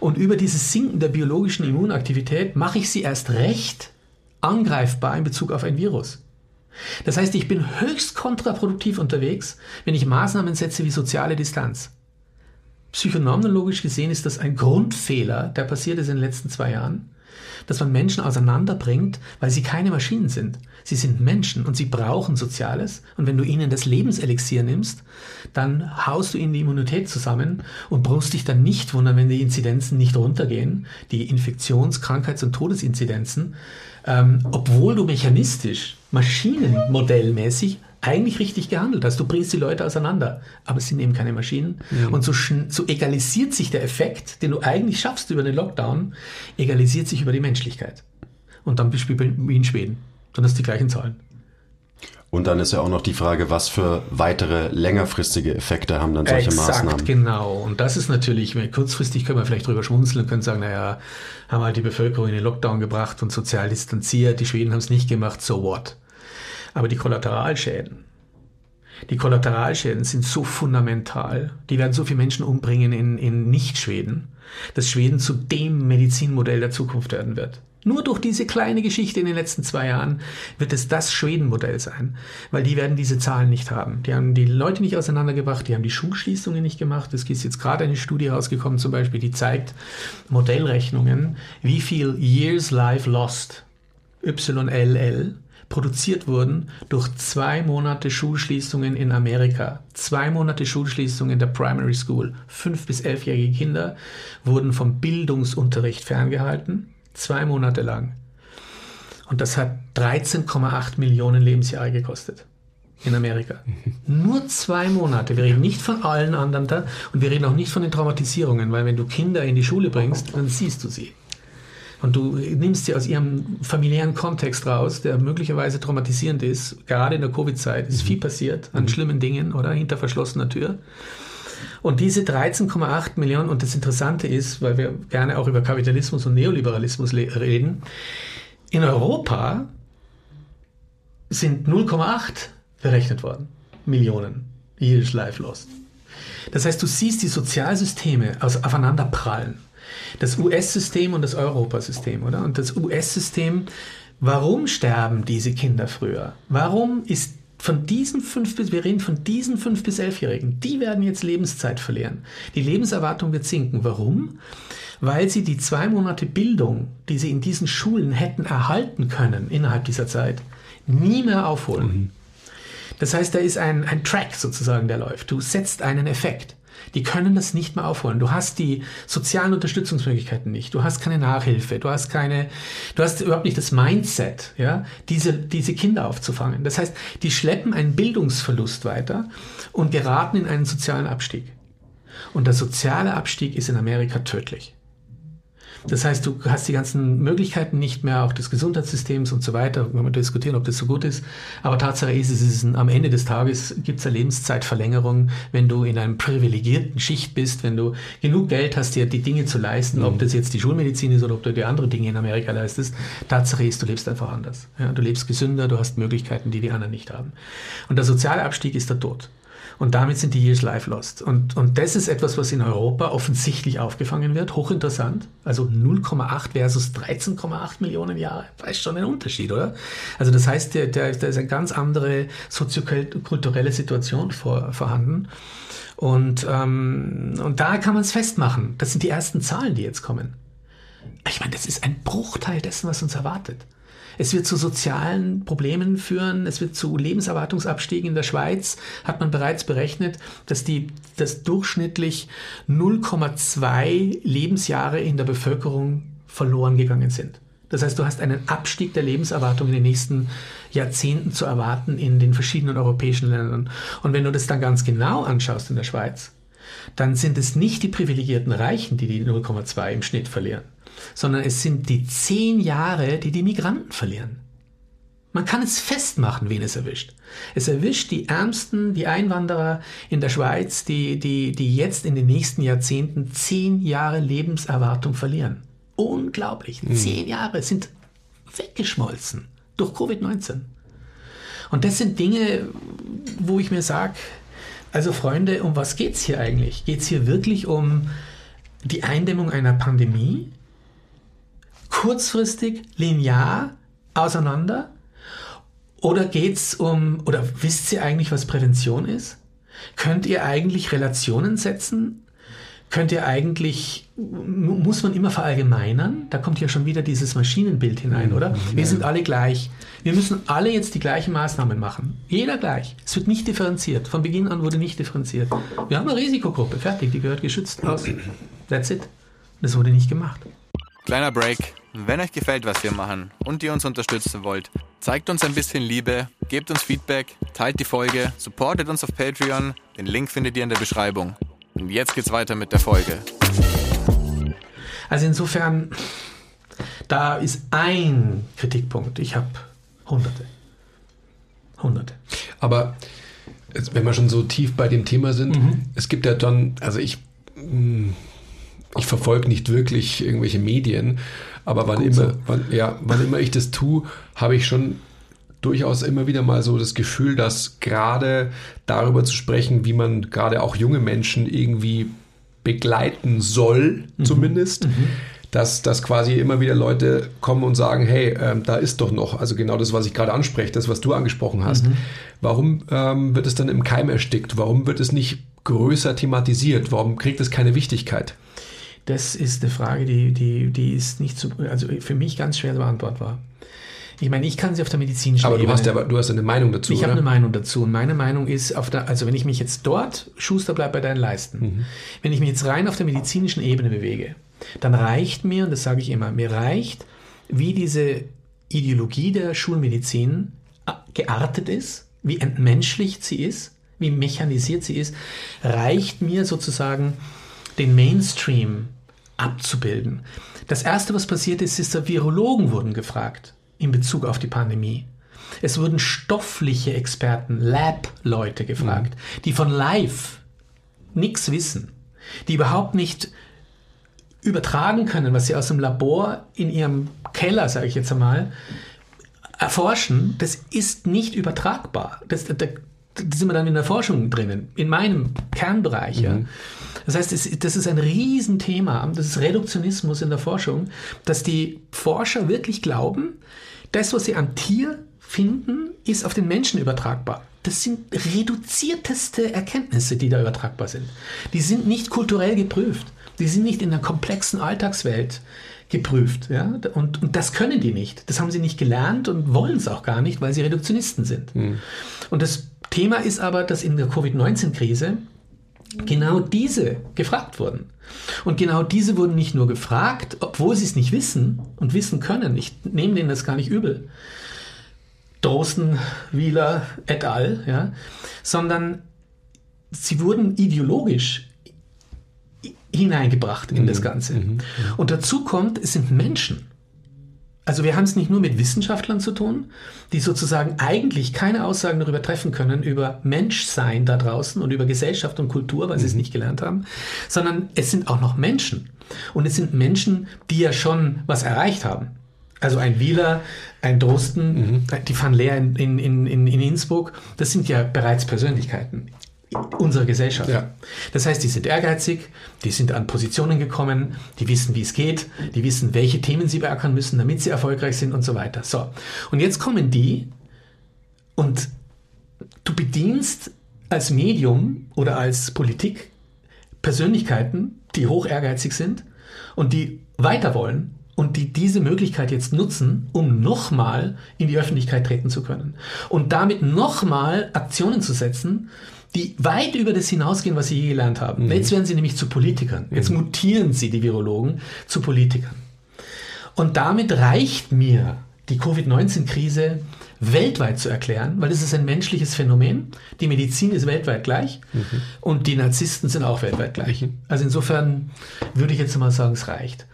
Und über dieses Sinken der biologischen Immunaktivität mache ich sie erst recht angreifbar in Bezug auf ein Virus. Das heißt, ich bin höchst kontraproduktiv unterwegs, wenn ich Maßnahmen setze wie soziale Distanz. Psychonomnologisch gesehen ist das ein Grundfehler, der passiert ist in den letzten zwei Jahren dass man Menschen auseinanderbringt, weil sie keine Maschinen sind. Sie sind Menschen und sie brauchen Soziales. Und wenn du ihnen das Lebenselixier nimmst, dann haust du ihnen die Immunität zusammen und brauchst dich dann nicht wundern, wenn die Inzidenzen nicht runtergehen, die Infektions-, Krankheits- und Todesinzidenzen, ähm, obwohl du mechanistisch, maschinenmodellmäßig eigentlich richtig gehandelt hast. Du bringst die Leute auseinander, aber sind eben keine Maschinen. Mhm. Und so, so egalisiert sich der Effekt, den du eigentlich schaffst über den Lockdown, egalisiert sich über die Menschlichkeit. Und dann bist du wie in Schweden. Dann hast du die gleichen Zahlen.
Und dann ist ja auch noch die Frage, was für weitere längerfristige Effekte haben dann solche
Exakt,
Maßnahmen?
genau. Und das ist natürlich, kurzfristig können wir vielleicht drüber schmunzeln und können sagen, naja, haben halt die Bevölkerung in den Lockdown gebracht und sozial distanziert, die Schweden haben es nicht gemacht, so what? Aber die Kollateralschäden, die Kollateralschäden sind so fundamental. Die werden so viele Menschen umbringen in, in Nicht-Schweden, dass Schweden zu dem Medizinmodell der Zukunft werden wird. Nur durch diese kleine Geschichte in den letzten zwei Jahren wird es das Schweden-Modell sein, weil die werden diese Zahlen nicht haben. Die haben die Leute nicht auseinandergebracht, die haben die Schulschließungen nicht gemacht. Es ist jetzt gerade eine Studie rausgekommen, zum Beispiel, die zeigt Modellrechnungen, wie viel Years Life Lost, YLL, produziert wurden durch zwei Monate Schulschließungen in Amerika. Zwei Monate Schulschließungen der Primary School. Fünf- bis elfjährige Kinder wurden vom Bildungsunterricht ferngehalten. Zwei Monate lang. Und das hat 13,8 Millionen Lebensjahre gekostet in Amerika. *laughs* Nur zwei Monate. Wir reden nicht von allen anderen da und wir reden auch nicht von den Traumatisierungen, weil wenn du Kinder in die Schule bringst, dann siehst du sie und du nimmst sie aus ihrem familiären Kontext raus, der möglicherweise traumatisierend ist, gerade in der Covid-Zeit ist viel passiert an mhm. schlimmen Dingen oder hinter verschlossener Tür. Und diese 13,8 Millionen, und das Interessante ist, weil wir gerne auch über Kapitalismus und Neoliberalismus reden, in Europa sind 0,8 berechnet worden. Millionen Years Life Lost. Das heißt, du siehst die Sozialsysteme aufeinander prallen das US-System und das Europasystem, oder? Und das US-System, warum sterben diese Kinder früher? Warum ist von diesen fünf bis, wir reden von diesen fünf bis elfjährigen, die werden jetzt Lebenszeit verlieren. Die Lebenserwartung wird sinken. Warum? Weil sie die zwei Monate Bildung, die sie in diesen Schulen hätten erhalten können innerhalb dieser Zeit, nie mehr aufholen. Mhm. Das heißt, da ist ein, ein Track sozusagen, der läuft. Du setzt einen Effekt. Die können das nicht mehr aufholen. Du hast die sozialen Unterstützungsmöglichkeiten nicht. Du hast keine Nachhilfe. Du hast keine, du hast überhaupt nicht das Mindset, ja, diese, diese Kinder aufzufangen. Das heißt, die schleppen einen Bildungsverlust weiter und geraten in einen sozialen Abstieg. Und der soziale Abstieg ist in Amerika tödlich. Das heißt, du hast die ganzen Möglichkeiten nicht mehr, auch des Gesundheitssystems und so weiter. wenn wir diskutieren, ob das so gut ist. Aber Tatsache ist, es ist ein, am Ende des Tages gibt es eine Lebenszeitverlängerung, wenn du in einem privilegierten Schicht bist, wenn du genug Geld hast, dir die Dinge zu leisten, mhm. ob das jetzt die Schulmedizin ist oder ob du dir andere Dinge in Amerika leistest. Tatsache ist, du lebst einfach anders. Ja, du lebst gesünder, du hast Möglichkeiten, die die anderen nicht haben. Und der soziale Abstieg ist der Tod. Und damit sind die Years Life lost. Und, und das ist etwas, was in Europa offensichtlich aufgefangen wird. Hochinteressant. Also 0,8 versus 13,8 Millionen Jahre. Das ist schon ein Unterschied, oder? Also das heißt, da der, der ist eine ganz andere soziokulturelle Situation vor, vorhanden. Und, ähm, und da kann man es festmachen. Das sind die ersten Zahlen, die jetzt kommen. Ich meine, das ist ein Bruchteil dessen, was uns erwartet. Es wird zu sozialen Problemen führen, es wird zu Lebenserwartungsabstiegen in der Schweiz, hat man bereits berechnet, dass die, dass durchschnittlich 0,2 Lebensjahre in der Bevölkerung verloren gegangen sind. Das heißt, du hast einen Abstieg der Lebenserwartung in den nächsten Jahrzehnten zu erwarten in den verschiedenen europäischen Ländern. Und wenn du das dann ganz genau anschaust in der Schweiz, dann sind es nicht die privilegierten Reichen, die die 0,2 im Schnitt verlieren, sondern es sind die zehn Jahre, die die Migranten verlieren. Man kann es festmachen, wen es erwischt. Es erwischt die Ärmsten, die Einwanderer in der Schweiz, die, die, die jetzt in den nächsten Jahrzehnten zehn Jahre Lebenserwartung verlieren. Unglaublich. Mhm. Zehn Jahre sind weggeschmolzen durch Covid-19. Und das sind Dinge, wo ich mir sage, also Freunde, um was geht es hier eigentlich? Geht es hier wirklich um die Eindämmung einer Pandemie? Kurzfristig, linear auseinander? Oder geht es um, oder wisst ihr eigentlich, was Prävention ist? Könnt ihr eigentlich Relationen setzen? Könnt ihr eigentlich, muss man immer verallgemeinern? Da kommt ja schon wieder dieses Maschinenbild hinein, oder? Mhm. Wir sind alle gleich. Wir müssen alle jetzt die gleichen Maßnahmen machen. Jeder gleich. Es wird nicht differenziert. Von Beginn an wurde nicht differenziert. Wir haben eine Risikogruppe, fertig, die gehört geschützt aus. That's it. Das wurde nicht gemacht.
Kleiner Break. Wenn euch gefällt, was wir machen und ihr uns unterstützen wollt, zeigt uns ein bisschen Liebe, gebt uns Feedback, teilt die Folge, supportet uns auf Patreon. Den Link findet ihr in der Beschreibung. Und jetzt geht's weiter mit der Folge.
Also insofern, da ist ein Kritikpunkt. Ich habe hunderte. Hunderte.
Aber wenn wir schon so tief bei dem Thema sind, mhm. es gibt ja dann, also ich hm, ich verfolge nicht wirklich irgendwelche Medien, aber wann immer, so. wann, ja, wann immer ich das tue, habe ich schon durchaus immer wieder mal so das Gefühl, dass gerade darüber zu sprechen, wie man gerade auch junge Menschen irgendwie begleiten soll, mhm. zumindest, mhm. Dass, dass quasi immer wieder Leute kommen und sagen, hey, ähm, da ist doch noch, also genau das, was ich gerade anspreche, das, was du angesprochen hast. Mhm. Warum ähm, wird es dann im Keim erstickt? Warum wird es nicht größer thematisiert? Warum kriegt es keine Wichtigkeit?
Das ist eine Frage, die, die, die ist nicht zu, also für mich ganz schwer beantwortbar. Ich meine, ich kann sie auf der medizinischen
Aber du hast ja, du hast eine Meinung dazu.
Ich habe eine Meinung dazu. Und meine Meinung ist, auf der, also wenn ich mich jetzt dort, Schuster bleibt bei deinen Leisten, mhm. wenn ich mich jetzt rein auf der medizinischen Ebene bewege, dann reicht mir, und das sage ich immer, mir reicht, wie diese Ideologie der Schulmedizin äh, geartet ist, wie entmenschlicht sie ist, wie mechanisiert sie ist, reicht mir sozusagen den Mainstream abzubilden. Das Erste, was passiert ist, ist, dass Virologen wurden gefragt in Bezug auf die Pandemie. Es wurden stoffliche Experten, Lab-Leute gefragt, mhm. die von live nichts wissen, die überhaupt nicht übertragen können, was sie aus dem Labor in ihrem Keller, sage ich jetzt einmal, erforschen. Das ist nicht übertragbar. Das, da, da, sind wir dann in der Forschung drinnen, in meinem Kernbereich. Mhm. Ja. Das heißt, das ist ein Riesenthema, das ist Reduktionismus in der Forschung, dass die Forscher wirklich glauben, das, was sie am Tier finden, ist auf den Menschen übertragbar. Das sind reduzierteste Erkenntnisse, die da übertragbar sind. Die sind nicht kulturell geprüft. Die sind nicht in der komplexen Alltagswelt geprüft. Ja? Und, und das können die nicht. Das haben sie nicht gelernt und wollen es auch gar nicht, weil sie Reduktionisten sind. Mhm. Und das Thema ist aber, dass in der Covid-19-Krise genau diese gefragt wurden. Und genau diese wurden nicht nur gefragt, obwohl sie es nicht wissen und wissen können. Ich nehme denen das gar nicht übel. Drosten, Wieler et al., ja, sondern sie wurden ideologisch hineingebracht in mhm. das Ganze. Mhm. mhm. Und dazu kommt, es sind Menschen. Also wir haben es nicht nur mit Wissenschaftlern zu tun, die sozusagen eigentlich keine Aussagen darüber treffen können, über Menschsein da draußen und über Gesellschaft und Kultur, weil sie es mhm. nicht gelernt haben, sondern es sind auch noch Menschen. Und es sind Menschen, die ja schon was erreicht haben. Also ein Wieler, ein Drosten, mhm. die Van Leer in, in, in, in Innsbruck, das sind ja bereits Persönlichkeiten unserer Gesellschaft. Ja. Das heißt, die sind ehrgeizig, die sind an Positionen gekommen, die wissen, wie es geht, die wissen, welche Themen sie beackern müssen, damit sie erfolgreich sind und so weiter. So. Und jetzt kommen die und du bedienst als Medium oder als Politik Persönlichkeiten, die hoch ehrgeizig sind und die weiter wollen und die diese Möglichkeit jetzt nutzen, um nochmal in die Öffentlichkeit treten zu können und damit nochmal Aktionen zu setzen, die weit über das hinausgehen, was sie je gelernt haben. Mhm. Jetzt werden sie nämlich zu Politikern. Jetzt mhm. mutieren sie, die Virologen, zu Politikern. Und damit reicht mir die Covid-19-Krise weltweit zu erklären, weil es ist ein menschliches Phänomen. Die Medizin ist weltweit gleich mhm. und die Narzissten sind auch weltweit gleich. Mhm. Also insofern würde ich jetzt mal sagen, es reicht.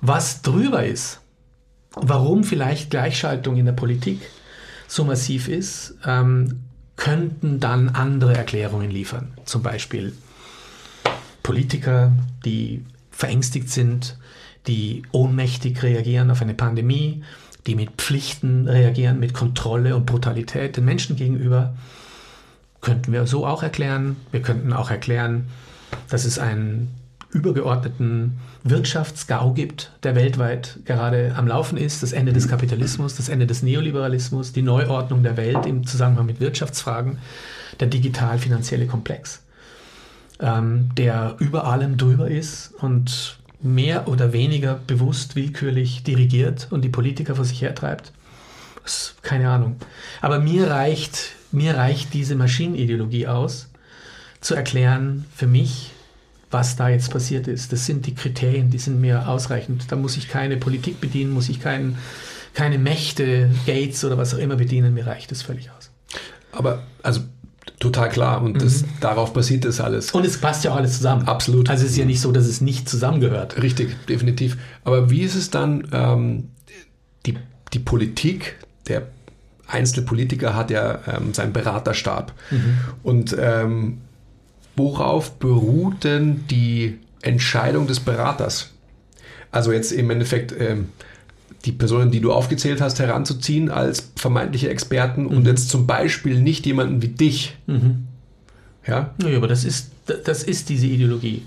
Was drüber ist, warum vielleicht Gleichschaltung in der Politik so massiv ist, ähm, könnten dann andere Erklärungen liefern. Zum Beispiel Politiker, die verängstigt sind, die ohnmächtig reagieren auf eine Pandemie, die mit Pflichten reagieren, mit Kontrolle und Brutalität den Menschen gegenüber. Könnten wir so auch erklären. Wir könnten auch erklären, dass es einen übergeordneten Wirtschaftsgau gibt, der weltweit gerade am Laufen ist, das Ende des Kapitalismus, das Ende des Neoliberalismus, die Neuordnung der Welt im Zusammenhang mit Wirtschaftsfragen, der digital-finanzielle Komplex, ähm, der über allem drüber ist und mehr oder weniger bewusst willkürlich dirigiert und die Politiker vor sich hertreibt. Keine Ahnung. Aber mir reicht, mir reicht diese Maschinenideologie aus, zu erklären für mich, was da jetzt passiert ist. Das sind die Kriterien, die sind mir ausreichend. Da muss ich keine Politik bedienen, muss ich kein, keine Mächte, Gates oder was auch immer bedienen. Mir reicht das völlig aus.
Aber also total klar und das, mhm. darauf basiert das alles.
Und es passt ja auch alles zusammen.
Absolut.
Also es ist ja nicht so, dass es nicht zusammengehört.
Richtig, definitiv. Aber wie ist es dann, ähm, die, die Politik, der einzelne Politiker hat ja ähm, seinen Beraterstab. Mhm. Und ähm, worauf beruht denn die Entscheidung des Beraters? Also jetzt im Endeffekt ähm, die Personen, die du aufgezählt hast, heranzuziehen als vermeintliche Experten mhm. und jetzt zum Beispiel nicht jemanden wie dich. Mhm.
Ja? ja, aber das ist, das ist diese Ideologie.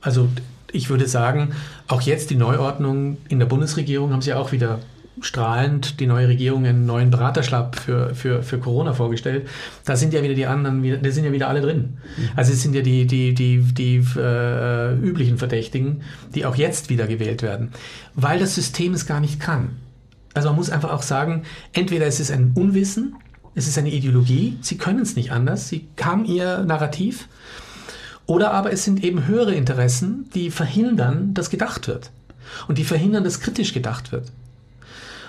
Also ich würde sagen, auch jetzt die Neuordnung in der Bundesregierung haben sie auch wieder strahlend die neue Regierung einen neuen Beraterschlab für, für, für Corona vorgestellt. Da sind ja wieder die anderen, da sind ja wieder alle drin. Mhm. Also es sind ja die, die, die, die äh, üblichen Verdächtigen, die auch jetzt wieder gewählt werden, weil das System es gar nicht kann. Also man muss einfach auch sagen, entweder es ist ein Unwissen, es ist eine Ideologie, sie können es nicht anders, sie haben ihr Narrativ, oder aber es sind eben höhere Interessen, die verhindern, dass gedacht wird. Und die verhindern, dass kritisch gedacht wird.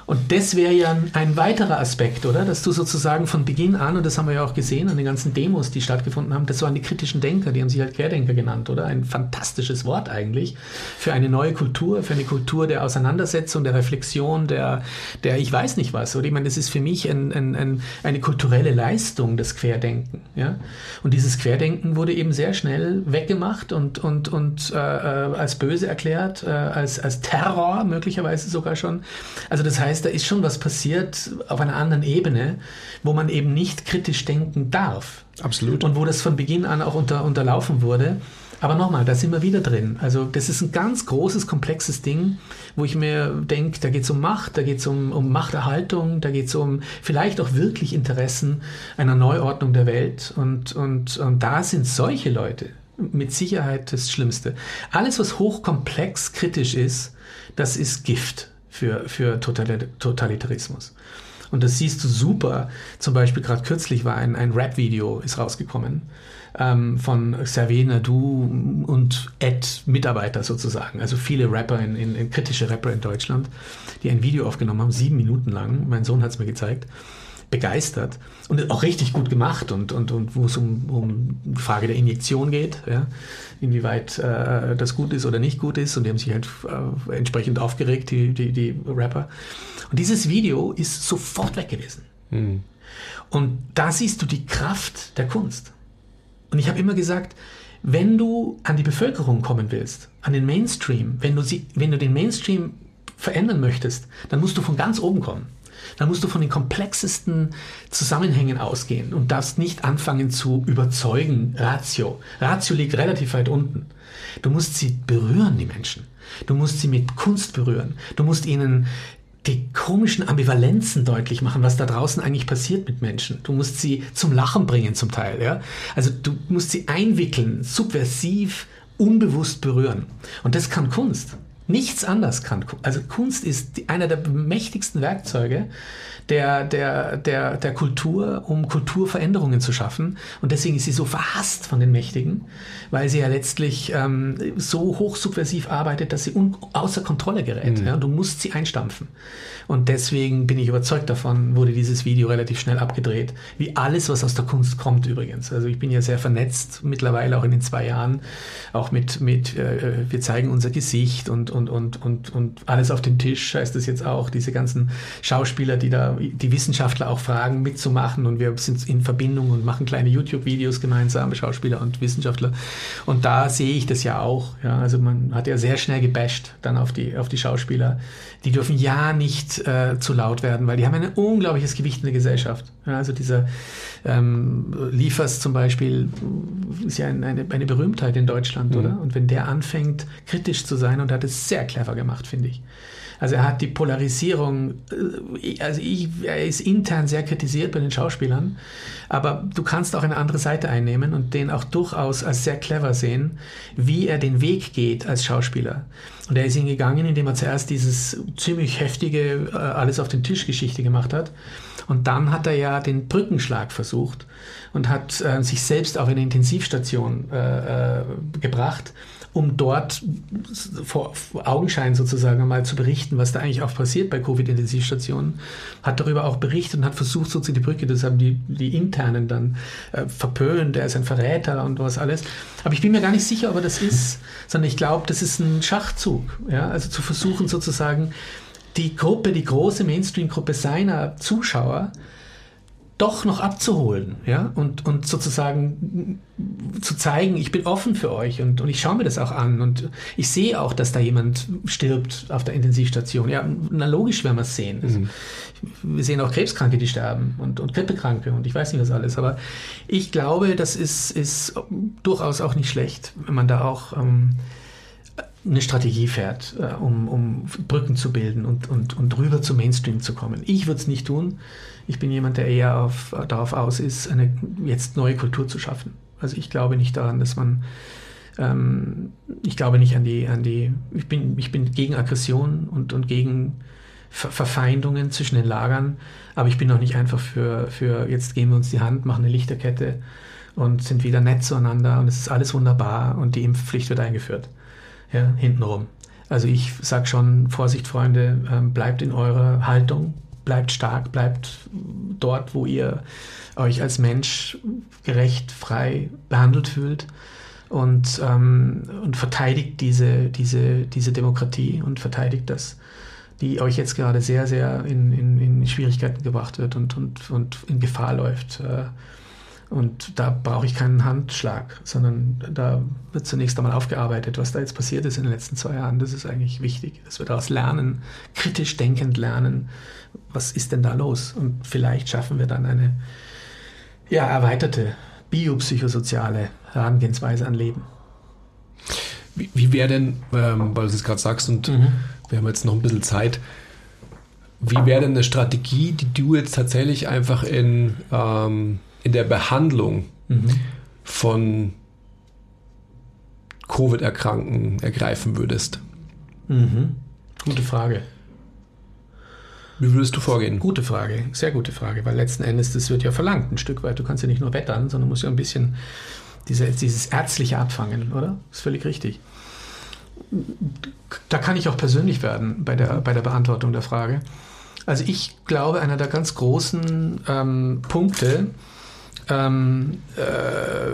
Und das wäre ja ein weiterer Aspekt, oder? Dass du sozusagen von Beginn an, und das haben wir ja auch gesehen an den ganzen Demos, die stattgefunden haben, das waren die kritischen Denker, die haben sich halt Querdenker genannt, oder? Ein fantastisches Wort eigentlich für eine neue Kultur, für eine Kultur der Auseinandersetzung, der Reflexion, der, der ich weiß nicht was, oder? Ich meine, das ist für mich ein, ein, ein, eine kulturelle Leistung, das Querdenken, ja? Und dieses Querdenken wurde eben sehr schnell weggemacht und, und, und äh, äh als böse erklärt, äh, als, als Terror möglicherweise sogar schon. Also das heißt, heißt, da ist schon was passiert auf einer anderen Ebene, wo man eben nicht kritisch denken darf.
Absolut.
Und wo das von Beginn an auch unter, unterlaufen wurde. Aber nochmal, da sind wir wieder drin. Also das ist ein ganz großes, komplexes Ding, wo ich mir denke, da geht es um Macht, da geht es um, um Machterhaltung, da geht es um vielleicht auch wirklich Interessen einer Neuordnung der Welt. Und, und, und da sind solche Leute mit Sicherheit das Schlimmste. Alles, was hochkomplex kritisch ist, das ist Gift für, für Totalitarismus. Und das siehst du super. Zum Beispiel gerade kürzlich war ein, ein Rap-Video ist rausgekommen ähm, von Xavier Nadu und Ed-Mitarbeiter sozusagen. Also viele Rapper, in, in, in, kritische Rapper in Deutschland, die ein Video aufgenommen haben, sieben Minuten lang. Mein Sohn hat es mir gezeigt begeistert und auch richtig gut gemacht und, und, und wo es um, um die Frage der Injektion geht, ja, inwieweit äh, das gut ist oder nicht gut ist und die haben sich halt äh, entsprechend aufgeregt, die, die, die Rapper. Und dieses Video ist sofort weg gewesen. Mhm. Und da siehst du die Kraft der Kunst. Und ich habe immer gesagt, wenn du an die Bevölkerung kommen willst, an den Mainstream, wenn du, sie, wenn du den Mainstream verändern möchtest, dann musst du von ganz oben kommen. Dann musst du von den komplexesten Zusammenhängen ausgehen und darfst nicht anfangen zu überzeugen, Ratio. Ratio liegt relativ weit unten. Du musst sie berühren, die Menschen. Du musst sie mit Kunst berühren. Du musst ihnen die komischen Ambivalenzen deutlich machen, was da draußen eigentlich passiert mit Menschen. Du musst sie zum Lachen bringen zum Teil, ja. Also du musst sie einwickeln, subversiv, unbewusst berühren. Und das kann Kunst. Nichts anders kann. Also Kunst ist einer der mächtigsten Werkzeuge der, der, der, der Kultur, um Kulturveränderungen zu schaffen. Und deswegen ist sie so verhasst von den Mächtigen, weil sie ja letztlich ähm, so hochsubversiv arbeitet, dass sie außer Kontrolle gerät. Mhm. Ja, du musst sie einstampfen. Und deswegen bin ich überzeugt davon, wurde dieses Video relativ schnell abgedreht. Wie alles, was aus der Kunst kommt übrigens. Also ich bin ja sehr vernetzt mittlerweile, auch in den zwei Jahren, auch mit, mit äh, wir zeigen unser Gesicht und, und, und, und, und alles auf den Tisch heißt das jetzt auch, diese ganzen Schauspieler, die da, die Wissenschaftler auch fragen, mitzumachen und wir sind in Verbindung und machen kleine YouTube-Videos gemeinsam, Schauspieler und Wissenschaftler. Und da sehe ich das ja auch. Ja, also man hat ja sehr schnell gebasht dann auf die, auf die Schauspieler. Die dürfen ja nicht äh, zu laut werden, weil die haben ein unglaubliches Gewicht in der Gesellschaft. Ja, also dieser ähm, Liefers zum Beispiel ist ja eine, eine Berühmtheit in Deutschland, mhm. oder? Und wenn der anfängt, kritisch zu sein, und hat es sehr clever gemacht, finde ich. Also er hat die Polarisierung, äh, also ich, er ist intern sehr kritisiert bei den Schauspielern, aber du kannst auch eine andere Seite einnehmen und den auch durchaus als sehr clever sehen, wie er den Weg geht als Schauspieler. Und er ist ihn gegangen, indem er zuerst dieses ziemlich heftige äh, alles auf den Tisch Geschichte gemacht hat. Und dann hat er ja den Brückenschlag versucht und hat äh, sich selbst auf eine Intensivstation äh, äh gebracht um dort vor Augenschein sozusagen einmal zu berichten, was da eigentlich auch passiert bei Covid-Intensivstationen, hat darüber auch berichtet und hat versucht, sozusagen die Brücke, das haben die, die Internen dann äh, verpönt, er ist ein Verräter und was alles. Aber ich bin mir gar nicht sicher, ob er das ist, *laughs* sondern ich glaube, das ist ein Schachzug. Ja? Also zu versuchen sozusagen, die Gruppe, die große Mainstream-Gruppe seiner Zuschauer doch noch abzuholen, ja, und, und sozusagen zu zeigen, ich bin offen für euch und, und ich schaue mir das auch an und ich sehe auch, dass da jemand stirbt auf der Intensivstation. Ja, na logisch werden wir es sehen. Also, mhm. Wir sehen auch Krebskranke, die sterben und, und Grippekranke und ich weiß nicht was alles, aber ich glaube, das ist, ist durchaus auch nicht schlecht, wenn man da auch ähm, eine Strategie fährt, äh, um, um Brücken zu bilden und, und, und rüber zum Mainstream zu kommen. Ich würde es nicht tun. Ich bin jemand, der eher auf, darauf aus ist, eine jetzt neue Kultur zu schaffen. Also ich glaube nicht daran, dass man, ähm, ich glaube nicht an die, an die, ich bin, ich bin gegen Aggression und, und gegen Ver Verfeindungen zwischen den Lagern, aber ich bin auch nicht einfach für, für jetzt geben wir uns die Hand, machen eine Lichterkette und sind wieder nett zueinander und es ist alles wunderbar und die Impfpflicht wird eingeführt. Ja, hintenrum. Also ich sage schon, Vorsicht, Freunde, ähm, bleibt in eurer Haltung, bleibt stark, bleibt dort, wo ihr euch als Mensch gerecht, frei behandelt fühlt und, ähm, und verteidigt diese, diese, diese Demokratie und verteidigt das, die euch jetzt gerade sehr, sehr in, in, in Schwierigkeiten gebracht wird und, und, und in Gefahr läuft. Äh, und da brauche ich keinen Handschlag, sondern da wird zunächst einmal aufgearbeitet, was da jetzt passiert ist in den letzten zwei Jahren. Das ist eigentlich wichtig, dass wir daraus lernen, kritisch denkend lernen, was ist denn da los? Und vielleicht schaffen wir dann eine ja, erweiterte biopsychosoziale Herangehensweise an Leben.
Wie, wie wäre denn, ähm, weil du es gerade sagst und mhm. wir haben jetzt noch ein bisschen Zeit, wie wäre denn eine Strategie, die du jetzt tatsächlich einfach in ähm, in der Behandlung mhm. von Covid-Erkrankten ergreifen würdest?
Mhm. Gute Frage.
Wie würdest du vorgehen?
Gute Frage, sehr gute Frage, weil letzten Endes, das wird ja verlangt ein Stück weit. Du kannst ja nicht nur wettern, sondern musst ja ein bisschen diese, dieses Ärztliche abfangen, oder? Das ist völlig richtig. Da kann ich auch persönlich werden bei der, bei der Beantwortung der Frage. Also ich glaube, einer der ganz großen ähm, Punkte, ähm, äh,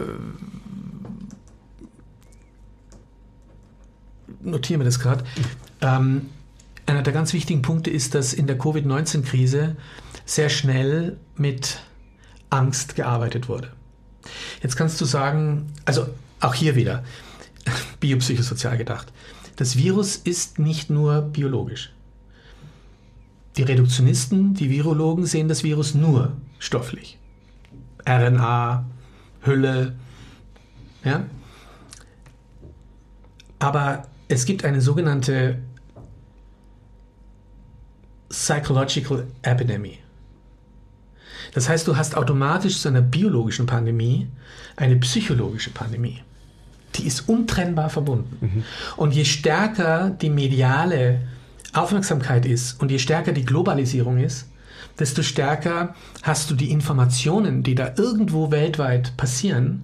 notieren wir das gerade, ähm, einer der ganz wichtigen Punkte ist, dass in der Covid-19-Krise sehr schnell mit Angst gearbeitet wurde. Jetzt kannst du sagen, also auch hier wieder, *laughs* biopsychosozial gedacht, das Virus ist nicht nur biologisch. Die Reduktionisten, die Virologen sehen das Virus nur stofflich. RNA, Hülle, ja. Aber es gibt eine sogenannte Psychological Epidemy. Das heißt, du hast automatisch zu einer biologischen Pandemie eine psychologische Pandemie. Die ist untrennbar verbunden. Mhm. Und je stärker die mediale Aufmerksamkeit ist und je stärker die Globalisierung ist, desto stärker hast du die Informationen, die da irgendwo weltweit passieren,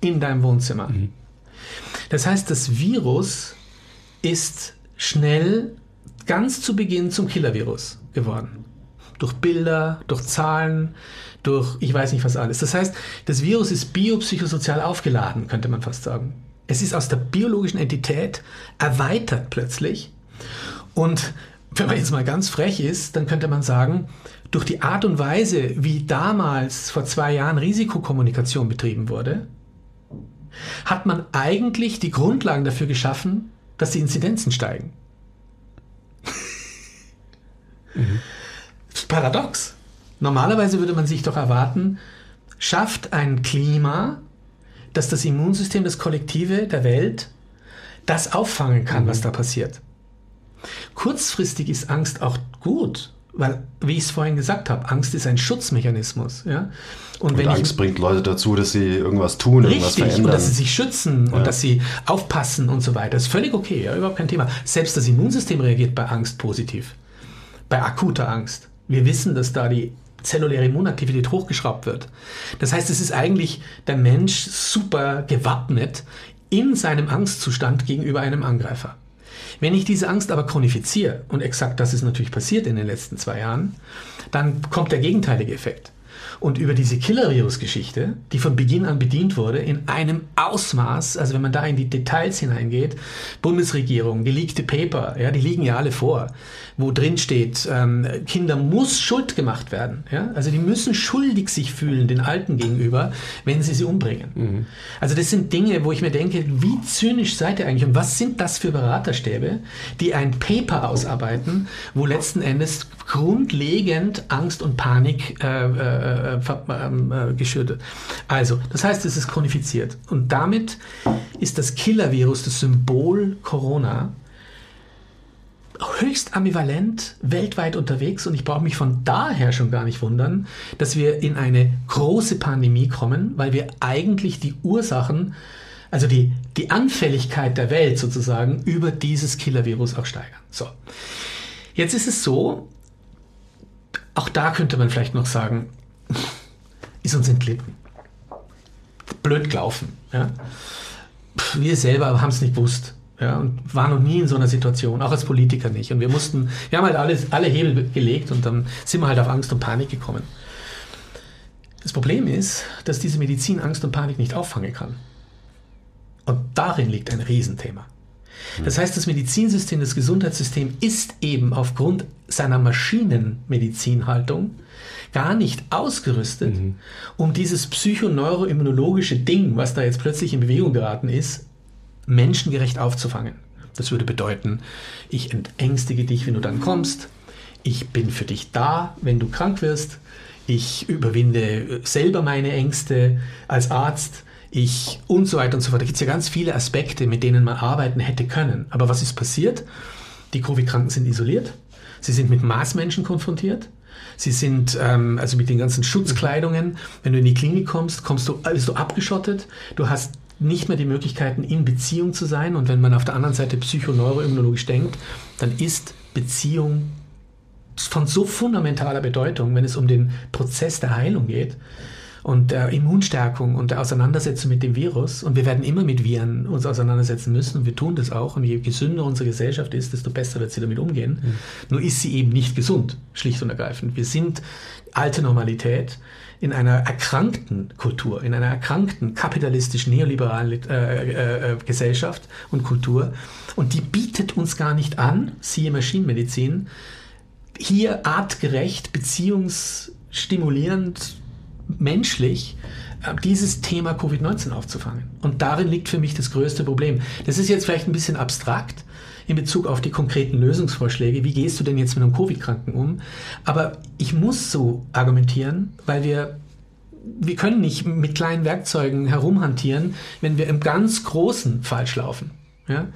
in deinem Wohnzimmer. Mhm. Das heißt, das Virus ist schnell ganz zu Beginn zum Killer-Virus geworden. Durch Bilder, durch Zahlen, durch ich weiß nicht was alles. Das heißt, das Virus ist biopsychosozial aufgeladen, könnte man fast sagen. Es ist aus der biologischen Entität erweitert plötzlich. Und wenn man jetzt mal ganz frech ist, dann könnte man sagen, durch die Art und Weise, wie damals vor zwei Jahren Risikokommunikation betrieben wurde, hat man eigentlich die Grundlagen dafür geschaffen, dass die Inzidenzen steigen. mhm. Paradox. Normalerweise würde man sich doch erwarten, schafft ein Klima, dass das Immunsystem, das Kollektive der Welt, das auffangen kann, mhm. was da passiert. Kurzfristig ist Angst auch gut, weil, wie ich es vorhin gesagt habe, Angst ist ein Schutzmechanismus. Ja?
Und, und Angst ich, bringt Leute dazu, dass sie irgendwas tun, richtig, irgendwas verändern.
und dass sie sich schützen ja. und dass sie aufpassen und so weiter. Das ist völlig okay, ja, überhaupt kein Thema. Selbst das Immunsystem reagiert bei Angst positiv. Bei akuter Angst. Wir wissen, dass da die zelluläre Immunaktivität hochgeschraubt wird. Das heißt, es ist eigentlich der Mensch super gewappnet in seinem Angstzustand gegenüber einem Angreifer. Wenn ich diese Angst aber chronifiziere, und exakt das ist natürlich passiert in den letzten zwei Jahren, dann kommt der gegenteilige Effekt. Und über diese Killer-Virus-Geschichte, die von Beginn an bedient wurde, in einem Ausmaß, also wenn man da in die Details hineingeht, Bundesregierung, geleakte Paper, ja, die liegen ja alle vor, wo drin steht, ähm, Kinder muss schuld gemacht werden. Ja? Also die müssen schuldig sich fühlen den Alten gegenüber, wenn sie sie umbringen. Mhm. Also das sind Dinge, wo ich mir denke, wie zynisch seid ihr eigentlich und was sind das für Beraterstäbe, die ein Paper ausarbeiten, wo letzten Endes grundlegend Angst und Panik äh, äh, ähm, äh, geschürt wird. Also, das heißt, es ist chronifiziert. Und damit ist das Killer-Virus, das Symbol Corona, höchst ambivalent weltweit unterwegs und ich brauche mich von daher schon gar nicht wundern, dass wir in eine große Pandemie kommen, weil wir eigentlich die Ursachen, also die, die Anfälligkeit der Welt sozusagen über dieses Killer-Virus auch steigern. So. Jetzt ist es so, auch da könnte man vielleicht noch sagen, ist uns entglitten. Blöd gelaufen. Ja? Wir selber haben es nicht gewusst. Ja, und waren noch nie in so einer Situation, auch als Politiker nicht. Und wir mussten, wir haben halt alles, alle Hebel gelegt und dann sind wir halt auf Angst und Panik gekommen. Das Problem ist, dass diese Medizin Angst und Panik nicht auffangen kann. Und darin liegt ein Riesenthema. Das heißt, das Medizinsystem, das Gesundheitssystem ist eben aufgrund seiner Maschinenmedizinhaltung gar nicht ausgerüstet, mhm. um dieses psychoneuroimmunologische Ding, was da jetzt plötzlich in Bewegung geraten ist, menschengerecht aufzufangen. Das würde bedeuten, ich entängstige dich, wenn du dann kommst. Ich bin für dich da, wenn du krank wirst. Ich überwinde selber meine Ängste als Arzt ich und so weiter und so fort. Da gibt es ja ganz viele Aspekte, mit denen man arbeiten hätte können. Aber was ist passiert? Die Covid-Kranken sind isoliert. Sie sind mit Maßmenschen konfrontiert. Sie sind ähm, also mit den ganzen Schutzkleidungen. Wenn du in die Klinik kommst, kommst du, bist du abgeschottet. Du hast nicht mehr die Möglichkeiten, in Beziehung zu sein. Und wenn man auf der anderen Seite psychoneuroimmunologisch denkt, dann ist Beziehung von so fundamentaler Bedeutung, wenn es um den Prozess der Heilung geht und der Immunstärkung und der Auseinandersetzung mit dem Virus. Und wir werden immer mit Viren uns auseinandersetzen müssen und wir tun das auch. Und je gesünder unsere Gesellschaft ist, desto besser wird sie damit umgehen. Mhm. Nur ist sie eben nicht gesund, schlicht und ergreifend. Wir sind alte Normalität in einer erkrankten Kultur, in einer erkrankten kapitalistischen neoliberalen äh, äh, äh, Gesellschaft und Kultur. Und die bietet uns gar nicht an, siehe Maschinenmedizin, hier artgerecht, beziehungsstimulierend, menschlich äh, dieses Thema Covid-19 aufzufangen. Und darin liegt für mich das größte Problem. Das ist jetzt vielleicht ein bisschen abstrakt, in Bezug auf die konkreten Lösungsvorschläge. Wie gehst du denn jetzt mit einem Covid-Kranken um? Aber ich muss so argumentieren, weil wir wir können nicht mit kleinen Werkzeugen herumhantieren, wenn wir im ganz Großen falsch laufen. Ja?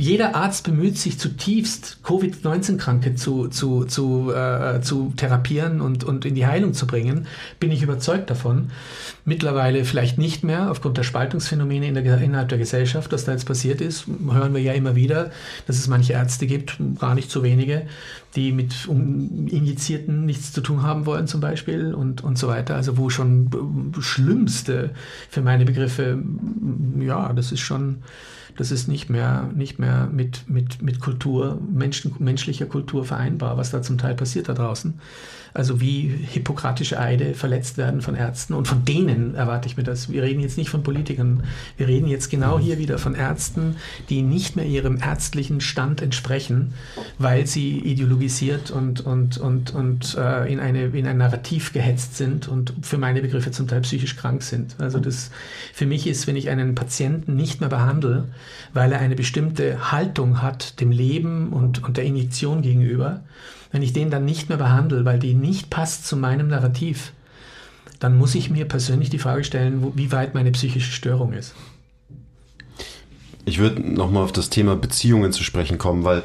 jeder Arzt bemüht sich zutiefst, Covid-19-Kranke zu, zu, zu, äh, zu therapieren und, und in die Heilung zu bringen, bin ich überzeugt davon. Mittlerweile vielleicht nicht mehr, aufgrund der Spaltungsphänomene in der, innerhalb der Gesellschaft, was da jetzt passiert ist, hören wir ja immer wieder, dass es manche Ärzte gibt, gar nicht so wenige, die mit Injizierten nichts zu tun haben wollen zum Beispiel und, und so weiter. Also wo schon Schlimmste für meine Begriffe, ja, das ist schon das ist nicht mehr, nicht mehr mit, mit, mit Kultur, Menschen, menschlicher Kultur vereinbar, was da zum Teil passiert da draußen. Also wie hippokratische Eide verletzt werden von Ärzten und von denen erwarte ich mir das. Wir reden jetzt nicht von Politikern, wir reden jetzt genau hier wieder von Ärzten, die nicht mehr ihrem ärztlichen Stand entsprechen, weil sie ideologisiert und, und, und, und äh, in, eine, in ein Narrativ gehetzt sind und für meine Begriffe zum Teil psychisch krank sind. Also das für mich ist, wenn ich einen Patienten nicht mehr behandle, weil er eine bestimmte Haltung hat dem Leben und, und der Injektion gegenüber, wenn ich den dann nicht mehr behandle, weil die nicht passt zu meinem Narrativ, dann muss ich mir persönlich die Frage stellen, wo, wie weit meine psychische Störung ist.
Ich würde nochmal auf das Thema Beziehungen zu sprechen kommen, weil,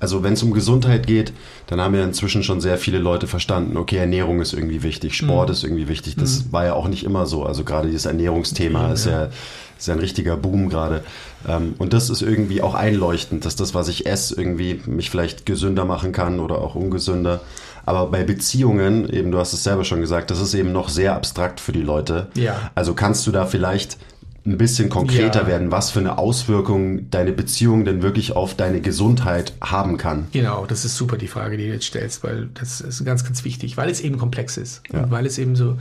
also wenn es um Gesundheit geht, dann haben ja inzwischen schon sehr viele Leute verstanden, okay, Ernährung ist irgendwie wichtig, Sport mhm. ist irgendwie wichtig. Das mhm. war ja auch nicht immer so. Also gerade dieses Ernährungsthema ist ja, ist ja ein richtiger Boom gerade. Ähm, und das ist irgendwie auch einleuchtend, dass das, was ich esse, irgendwie mich vielleicht gesünder machen kann oder auch ungesünder. Aber bei Beziehungen, eben, du hast es selber schon gesagt, das ist eben noch sehr abstrakt für die Leute.
Ja.
Also kannst du da vielleicht ein bisschen konkreter ja. werden, was für eine Auswirkung deine Beziehung denn wirklich auf deine Gesundheit haben kann.
Genau, das ist super die Frage, die du jetzt stellst, weil das ist ganz, ganz wichtig, weil es eben komplex ist ja. und weil es eben so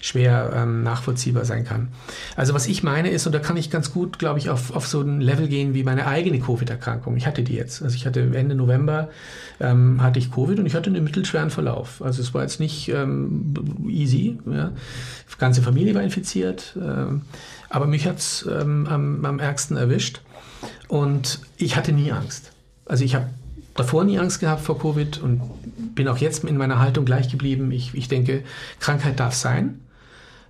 schwer ähm, nachvollziehbar sein kann. Also was ich meine ist, und da kann ich ganz gut, glaube ich, auf, auf so ein Level gehen wie meine eigene Covid-Erkrankung. Ich hatte die jetzt. Also ich hatte Ende November ähm, hatte ich Covid und ich hatte einen mittelschweren Verlauf. Also es war jetzt nicht ähm, easy. Ja. Die ganze Familie war infiziert. Ähm, aber mich hat es ähm, am, am ärgsten erwischt und ich hatte nie Angst. Also ich habe davor nie Angst gehabt vor Covid und bin auch jetzt in meiner Haltung gleich geblieben. Ich, ich denke, Krankheit darf sein.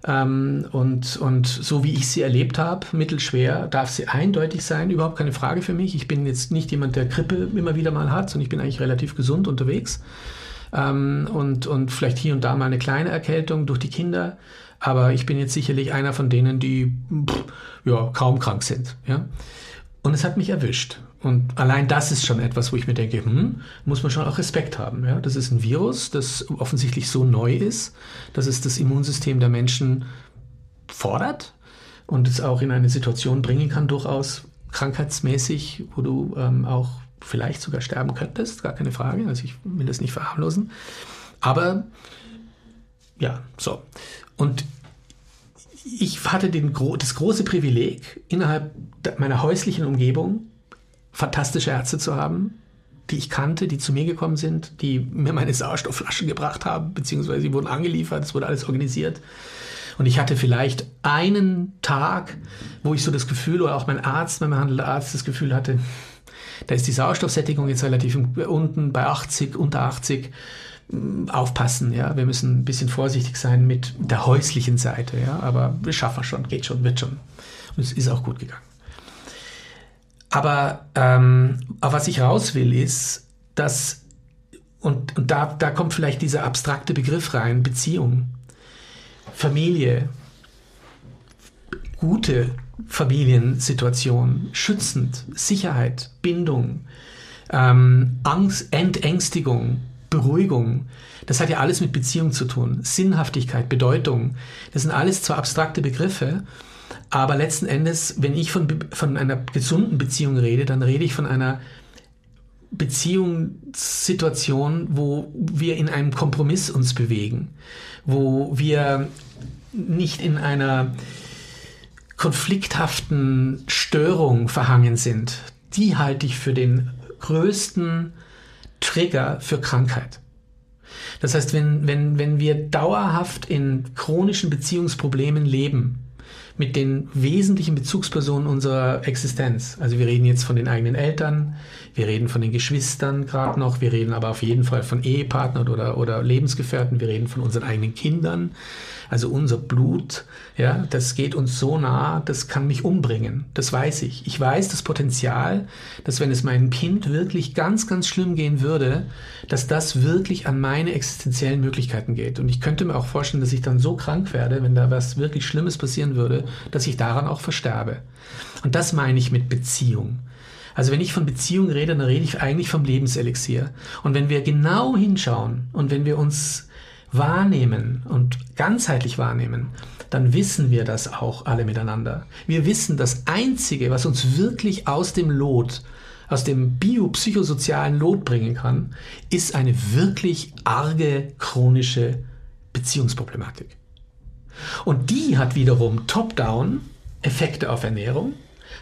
Ähm, und, und so wie ich sie erlebt habe, mittelschwer, darf sie eindeutig sein, überhaupt keine Frage für mich. Ich bin jetzt nicht jemand, der Grippe immer wieder mal hat, sondern ich bin eigentlich relativ gesund unterwegs. Ähm, und, und vielleicht hier und da mal eine kleine Erkältung durch die Kinder. Aber ich bin jetzt sicherlich einer von denen, die pff, ja, kaum krank sind. Ja? Und es hat mich erwischt. Und allein das ist schon etwas, wo ich mir denke, hm, muss man schon auch Respekt haben. Ja? Das ist ein Virus, das offensichtlich so neu ist, dass es das Immunsystem der Menschen fordert und es auch in eine Situation bringen kann, durchaus krankheitsmäßig, wo du ähm, auch vielleicht sogar sterben könntest, gar keine Frage. Also ich will das nicht verharmlosen. Aber ja, so. Und ich hatte den, das große Privileg, innerhalb meiner häuslichen Umgebung fantastische Ärzte zu haben, die ich kannte, die zu mir gekommen sind, die mir meine Sauerstoffflaschen gebracht haben, beziehungsweise sie wurden angeliefert, es wurde alles organisiert. Und ich hatte vielleicht einen Tag, wo ich so das Gefühl, oder auch mein Arzt, mein behandelter Arzt, das Gefühl hatte, da ist die Sauerstoffsättigung jetzt relativ unten bei 80, unter 80 aufpassen, ja. Wir müssen ein bisschen vorsichtig sein mit der häuslichen Seite, ja. Aber wir schaffen schon, geht schon, wird schon. Und es ist auch gut gegangen. Aber ähm, auf was ich raus will, ist, dass, und, und da, da kommt vielleicht dieser abstrakte Begriff rein, Beziehung, Familie, gute Familiensituation, schützend, Sicherheit, Bindung, ähm, Angst, Entängstigung, Beruhigung, das hat ja alles mit Beziehung zu tun. Sinnhaftigkeit, Bedeutung, das sind alles zwar abstrakte Begriffe, aber letzten Endes, wenn ich von, von einer gesunden Beziehung rede, dann rede ich von einer Beziehungssituation, wo wir in einem Kompromiss uns bewegen, wo wir nicht in einer konflikthaften Störung verhangen sind. Die halte ich für den größten Trigger für Krankheit. Das heißt, wenn, wenn, wenn wir dauerhaft in chronischen Beziehungsproblemen leben, mit den wesentlichen Bezugspersonen unserer Existenz. Also wir reden jetzt von den eigenen Eltern, wir reden von den Geschwistern gerade noch, wir reden aber auf jeden Fall von Ehepartnern oder, oder Lebensgefährten, wir reden von unseren eigenen Kindern, also unser Blut, ja, das geht uns so nah, das kann mich umbringen. Das weiß ich. Ich weiß das Potenzial, dass wenn es meinem Kind wirklich ganz, ganz schlimm gehen würde, dass das wirklich an meine existenziellen Möglichkeiten geht. Und ich könnte mir auch vorstellen, dass ich dann so krank werde, wenn da was wirklich Schlimmes passieren würde, dass ich daran auch versterbe. Und das meine ich mit Beziehung. Also wenn ich von Beziehung rede, dann rede ich eigentlich vom Lebenselixier. Und wenn wir genau hinschauen und wenn wir uns wahrnehmen und ganzheitlich wahrnehmen, dann wissen wir das auch alle miteinander. Wir wissen, das Einzige, was uns wirklich aus dem Lot, aus dem biopsychosozialen Lot bringen kann, ist eine wirklich arge chronische Beziehungsproblematik. Und die hat wiederum top-down Effekte auf Ernährung,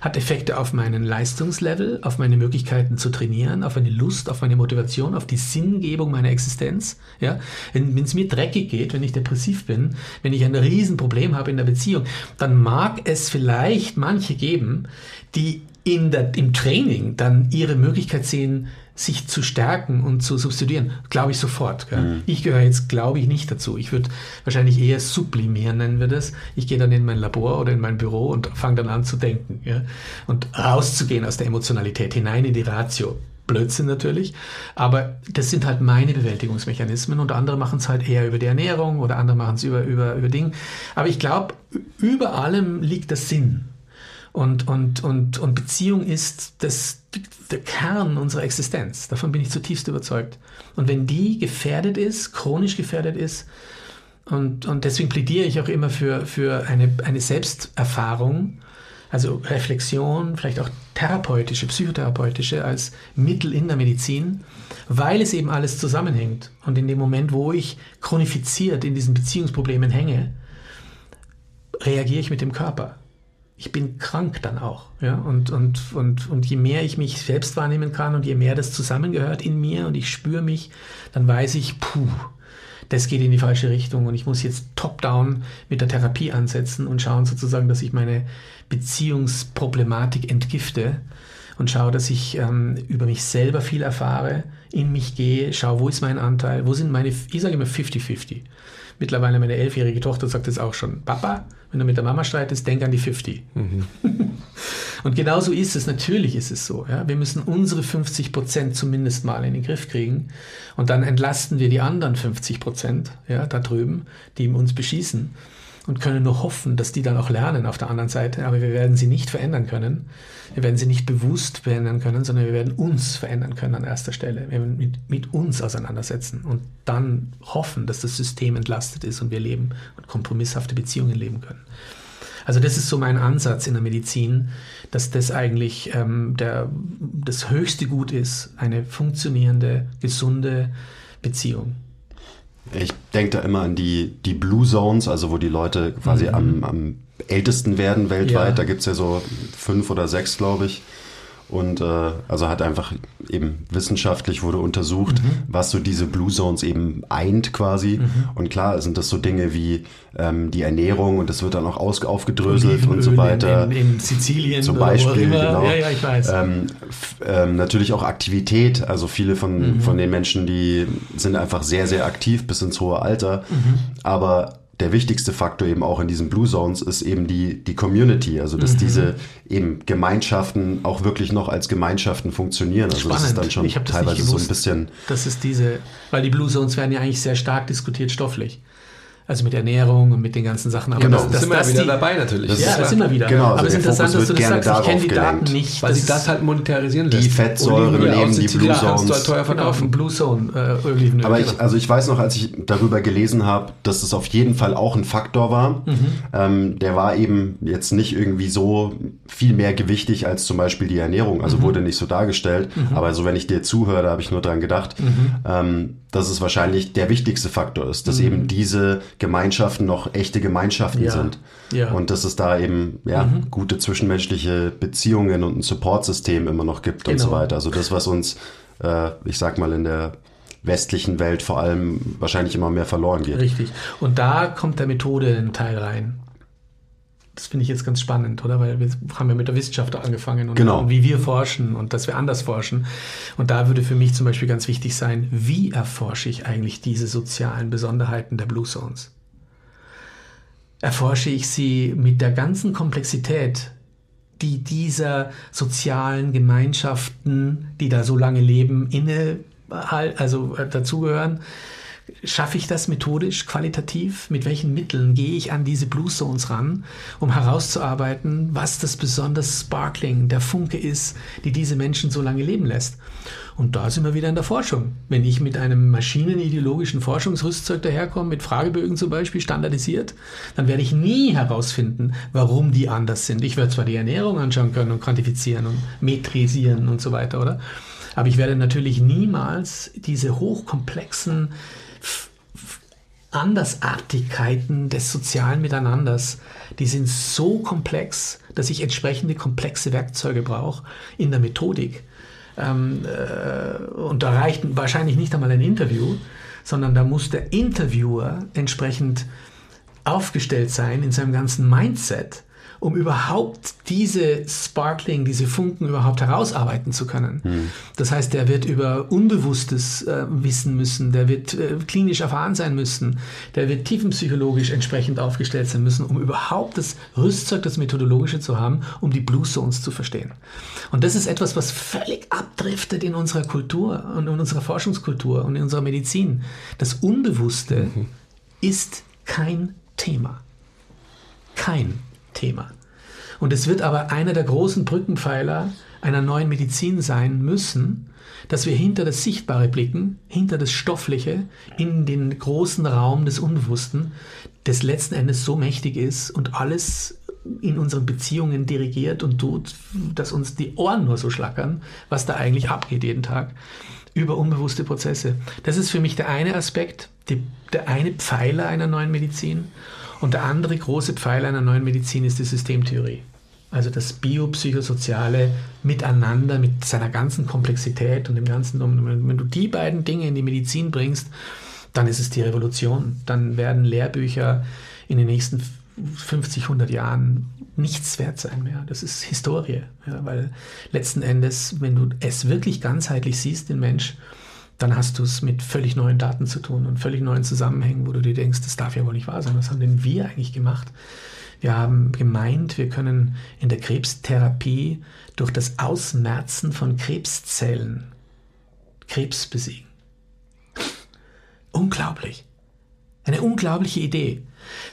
hat Effekte auf meinen Leistungslevel, auf meine Möglichkeiten zu trainieren, auf meine Lust, auf meine Motivation, auf die Sinngebung meiner Existenz. Ja? Wenn es mir dreckig geht, wenn ich depressiv bin, wenn ich ein Riesenproblem habe in der Beziehung, dann mag es vielleicht manche geben, die in der, im Training dann ihre Möglichkeit sehen, sich zu stärken und zu substituieren, glaube ich sofort. Mhm. Ich gehöre jetzt, glaube ich, nicht dazu. Ich würde wahrscheinlich eher sublimieren, nennen wir das. Ich gehe dann in mein Labor oder in mein Büro und fange dann an zu denken. Ja? Und rauszugehen aus der Emotionalität hinein in die Ratio. Blödsinn natürlich, aber das sind halt meine Bewältigungsmechanismen und andere machen es halt eher über die Ernährung oder andere machen es über, über, über Dinge. Aber ich glaube, über allem liegt der Sinn. Und, und, und, und Beziehung ist das, der Kern unserer Existenz. Davon bin ich zutiefst überzeugt. Und wenn die gefährdet ist, chronisch gefährdet ist, und, und deswegen plädiere ich auch immer für, für eine, eine Selbsterfahrung, also Reflexion, vielleicht auch therapeutische, psychotherapeutische als Mittel in der Medizin, weil es eben alles zusammenhängt. Und in dem Moment, wo ich chronifiziert in diesen Beziehungsproblemen hänge, reagiere ich mit dem Körper ich bin krank dann auch. Ja? Und, und, und, und je mehr ich mich selbst wahrnehmen kann und je mehr das zusammengehört in mir und ich spüre mich, dann weiß ich, puh, das geht in die falsche Richtung und ich muss jetzt top-down mit der Therapie ansetzen und schauen sozusagen, dass ich meine Beziehungsproblematik entgifte und schaue, dass ich ähm, über mich selber viel erfahre, in mich gehe, schaue, wo ist mein Anteil, wo sind meine, ich sage immer 50-50. Mittlerweile meine elfjährige Tochter sagt es auch schon, Papa, wenn du mit der Mama streitest, denk an die 50. Mhm. *laughs* Und genau so ist es. Natürlich ist es so. Ja? Wir müssen unsere 50 Prozent zumindest mal in den Griff kriegen. Und dann entlasten wir die anderen 50 Prozent ja, da drüben, die uns beschießen und können nur hoffen, dass die dann auch lernen auf der anderen Seite. Aber wir werden sie nicht verändern können. Wir werden sie nicht bewusst verändern können, sondern wir werden uns verändern können an erster Stelle. Wir werden mit, mit uns auseinandersetzen und dann hoffen, dass das System entlastet ist und wir leben und kompromisshafte Beziehungen leben können. Also das ist so mein Ansatz in der Medizin, dass das eigentlich ähm, der, das höchste Gut ist, eine funktionierende, gesunde Beziehung.
Ich denke da immer an die, die Blue Zones, also wo die Leute quasi mhm. am, am ältesten werden weltweit. Ja. Da gibt es ja so fünf oder sechs, glaube ich. Und äh, also hat einfach eben wissenschaftlich wurde untersucht, mhm. was so diese Blue Zones eben eint quasi. Mhm. Und klar sind das so Dinge wie ähm, die Ernährung und das wird dann auch aus, aufgedröselt und so weiter.
In, in, in Sizilien
zum Beispiel, genau. Ja, ja, ich weiß. Ähm, ähm, natürlich auch Aktivität. Also viele von, mhm. von den Menschen, die sind einfach sehr, sehr aktiv bis ins hohe Alter. Mhm. Aber der wichtigste Faktor eben auch in diesen Blue Zones ist eben die, die Community, also dass mhm. diese eben Gemeinschaften auch wirklich noch als Gemeinschaften funktionieren. Also
Spannend.
das
ist dann
schon teilweise so ein bisschen.
Das ist diese, weil die Blue Zones werden ja eigentlich sehr stark diskutiert stofflich. Also mit Ernährung und mit den ganzen Sachen.
Aber genau, das, das sind wir wieder die, dabei natürlich.
Das ja, da sind wir wieder.
Genau, also
aber es ist interessant, dass du das sagst. Ich kenne die. Daten nicht.
Weil sich das halt monetarisieren lässt.
Die Fettsäuren nehmen die Blue Zones.
Halt teuer verkaufen. Genau, Blue Zone äh, Olivenöl.
Aber ich, genau. also ich weiß noch, als ich darüber gelesen habe, dass es auf jeden Fall auch ein Faktor war. Mhm. Ähm, der war eben jetzt nicht irgendwie so viel mehr gewichtig als zum Beispiel die Ernährung. Also mhm. wurde nicht so dargestellt. Mhm. Aber so wenn ich dir zuhöre, da habe ich nur dran gedacht. Mhm. Ähm, dass es wahrscheinlich der wichtigste Faktor ist, dass mhm. eben diese Gemeinschaften noch echte Gemeinschaften ja. sind. Ja. Und dass es da eben ja, mhm. gute zwischenmenschliche Beziehungen und ein Supportsystem immer noch gibt genau. und so genau. weiter. Also das, was uns, äh, ich sag mal, in der westlichen Welt vor allem wahrscheinlich immer mehr verloren geht.
Richtig. Und da kommt der Methode ein Teil rein das finde ich jetzt ganz spannend, oder? Weil wir haben ja mit der Wissenschaft angefangen und,
genau.
und, wie wir forschen und dass wir anders forschen. Und da würde für mich zum Beispiel ganz wichtig sein, wie erforsche ich eigentlich diese sozialen Besonderheiten der Blue Zones? Erforsche ich sie mit der ganzen Komplexität, die dieser sozialen Gemeinschaften, die da so lange leben, inne, also äh, dazugehören? Schaffe ich das methodisch, qualitativ? Mit welchen Mitteln gehe ich an diese Blue Zones ran, um herauszuarbeiten, was das besonders Sparkling, der Funke ist, die diese Menschen so lange leben lässt? Und da sind wir wieder in der Forschung. Wenn ich mit einem maschinenideologischen Forschungsrüstzeug daherkomme, mit Fragebögen zum Beispiel, standardisiert, dann werde ich nie herausfinden, warum die anders sind. Ich werde zwar die Ernährung anschauen können und quantifizieren und metrisieren und so weiter, oder? Aber ich werde natürlich niemals diese hochkomplexen Andersartigkeiten des sozialen Miteinanders, die sind so komplex, dass ich entsprechende komplexe Werkzeuge brauche in der Methodik. Ähm, äh, und da reicht wahrscheinlich nicht einmal ein Interview, sondern da muss der Interviewer entsprechend aufgestellt sein in seinem ganzen Mindset, um überhaupt diese Sparkling, diese Funken überhaupt herausarbeiten zu können. Hm. Das heißt, der wird über Unbewusstes äh, wissen müssen, der wird äh, klinisch erfahren sein müssen, der wird tiefenpsychologisch entsprechend aufgestellt sein müssen, um überhaupt das Rüstzeug, das Methodologische zu haben, um die Blue Zones zu verstehen. Und das ist etwas, was völlig abdriftet in unserer Kultur und in unserer Forschungskultur und in unserer Medizin. Das Unbewusste mhm. ist kein Thema. Kein Thema. Und es wird aber einer der großen Brückenpfeiler einer neuen Medizin sein müssen, dass wir hinter das Sichtbare blicken, hinter das Stoffliche, in den großen Raum des Unbewussten, das letzten Endes so mächtig ist und alles in unseren Beziehungen dirigiert und tut, dass uns die Ohren nur so schlackern, was da eigentlich abgeht jeden Tag, über unbewusste Prozesse. Das ist für mich der eine Aspekt, die, der eine Pfeiler einer neuen Medizin. Und der andere große Pfeiler einer neuen Medizin ist die Systemtheorie. Also das biopsychosoziale Miteinander mit seiner ganzen Komplexität und dem ganzen, wenn du die beiden Dinge in die Medizin bringst, dann ist es die Revolution. Dann werden Lehrbücher in den nächsten 50, 100 Jahren nichts wert sein mehr. Das ist Historie. Ja, weil letzten Endes, wenn du es wirklich ganzheitlich siehst, den Mensch, dann hast du es mit völlig neuen Daten zu tun und völlig neuen Zusammenhängen, wo du dir denkst, das darf ja wohl nicht wahr sein. Was haben denn wir eigentlich gemacht? Wir haben gemeint, wir können in der Krebstherapie durch das Ausmerzen von Krebszellen Krebs besiegen. Unglaublich. Eine unglaubliche Idee.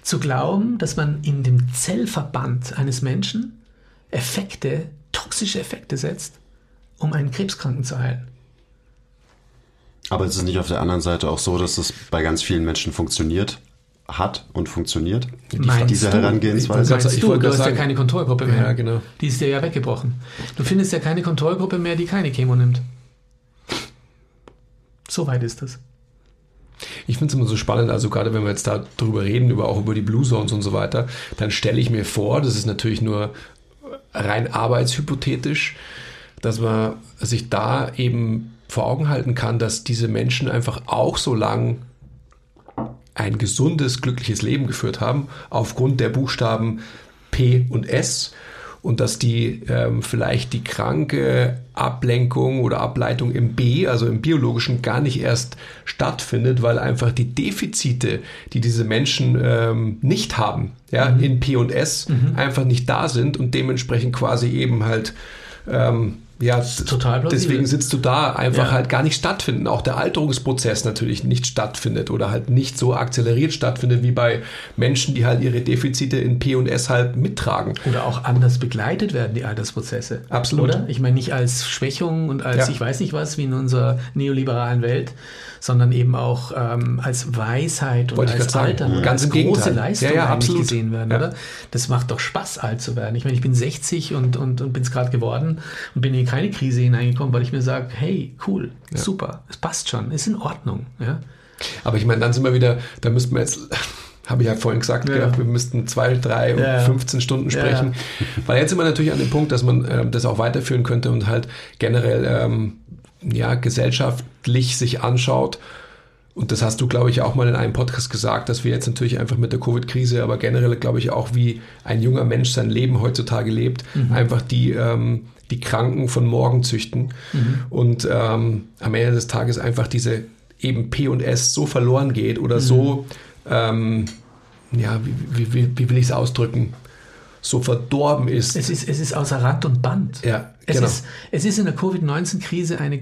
Zu glauben, dass man in dem Zellverband eines Menschen Effekte, toxische Effekte setzt, um einen Krebskranken zu heilen.
Aber ist es nicht auf der anderen Seite auch so, dass es bei ganz vielen Menschen funktioniert? hat und funktioniert.
Die, diese
du? Herangehensweise.
Ich, ich du, du hast sagen, ja keine Kontrollgruppe mehr.
Ja, genau.
Die ist dir ja weggebrochen. Du findest ja keine Kontrollgruppe mehr, die keine Chemo nimmt. So weit ist das.
Ich finde es immer so spannend, also gerade wenn wir jetzt darüber reden, über, auch über die Blue Zones und so weiter, dann stelle ich mir vor, das ist natürlich nur rein arbeitshypothetisch, dass man sich da eben vor Augen halten kann, dass diese Menschen einfach auch so lang ein gesundes, glückliches Leben geführt haben, aufgrund der Buchstaben P und S und dass die ähm, vielleicht die kranke Ablenkung oder Ableitung im B, also im biologischen, gar nicht erst stattfindet, weil einfach die Defizite, die diese Menschen ähm, nicht haben, ja, mhm. in P und S, mhm. einfach nicht da sind und dementsprechend quasi eben halt ähm, ja, total plausibel. deswegen sitzt du da einfach ja. halt gar nicht stattfinden. Auch der Alterungsprozess natürlich nicht stattfindet oder halt nicht so akzeleriert stattfindet wie bei Menschen, die halt ihre Defizite in P und S halt mittragen.
Oder auch anders begleitet werden, die Altersprozesse.
Absolut. Oder?
Ich meine, nicht als Schwächung und als ja. ich weiß nicht was, wie in unserer neoliberalen Welt, sondern eben auch ähm, als Weisheit und
Wollte
als
Alter,
ja.
ganz
als große Leistung
ja, ja, absolut.
gesehen werden, oder? Das macht doch Spaß, alt zu werden. Ich meine, ich bin 60 und, und, und bin es gerade geworden und bin in keine Krise hineingekommen, weil ich mir sage, hey, cool, super, es passt schon, ist in Ordnung. Ja?
Aber ich meine, dann sind wir wieder, da müssten wir jetzt *laughs* habe ich ja vorhin gesagt, ja. gedacht, wir müssten zwei, drei, ja. 15 Stunden sprechen. Ja. Weil jetzt sind wir natürlich an dem Punkt, dass man äh, das auch weiterführen könnte und halt generell ähm, ja, gesellschaftlich sich anschaut, und das hast du, glaube ich, auch mal in einem Podcast gesagt, dass wir jetzt natürlich einfach mit der Covid-Krise, aber generell, glaube ich, auch wie ein junger Mensch sein Leben heutzutage lebt, mhm. einfach die, ähm, die Kranken von morgen züchten. Mhm. Und ähm, am Ende des Tages einfach diese eben P und S so verloren geht oder mhm. so, ähm, ja, wie, wie, wie will ich es ausdrücken? so verdorben ist.
Es ist, es ist außer Rand und Band.
Ja,
es, genau. ist, es ist in der Covid-19-Krise eine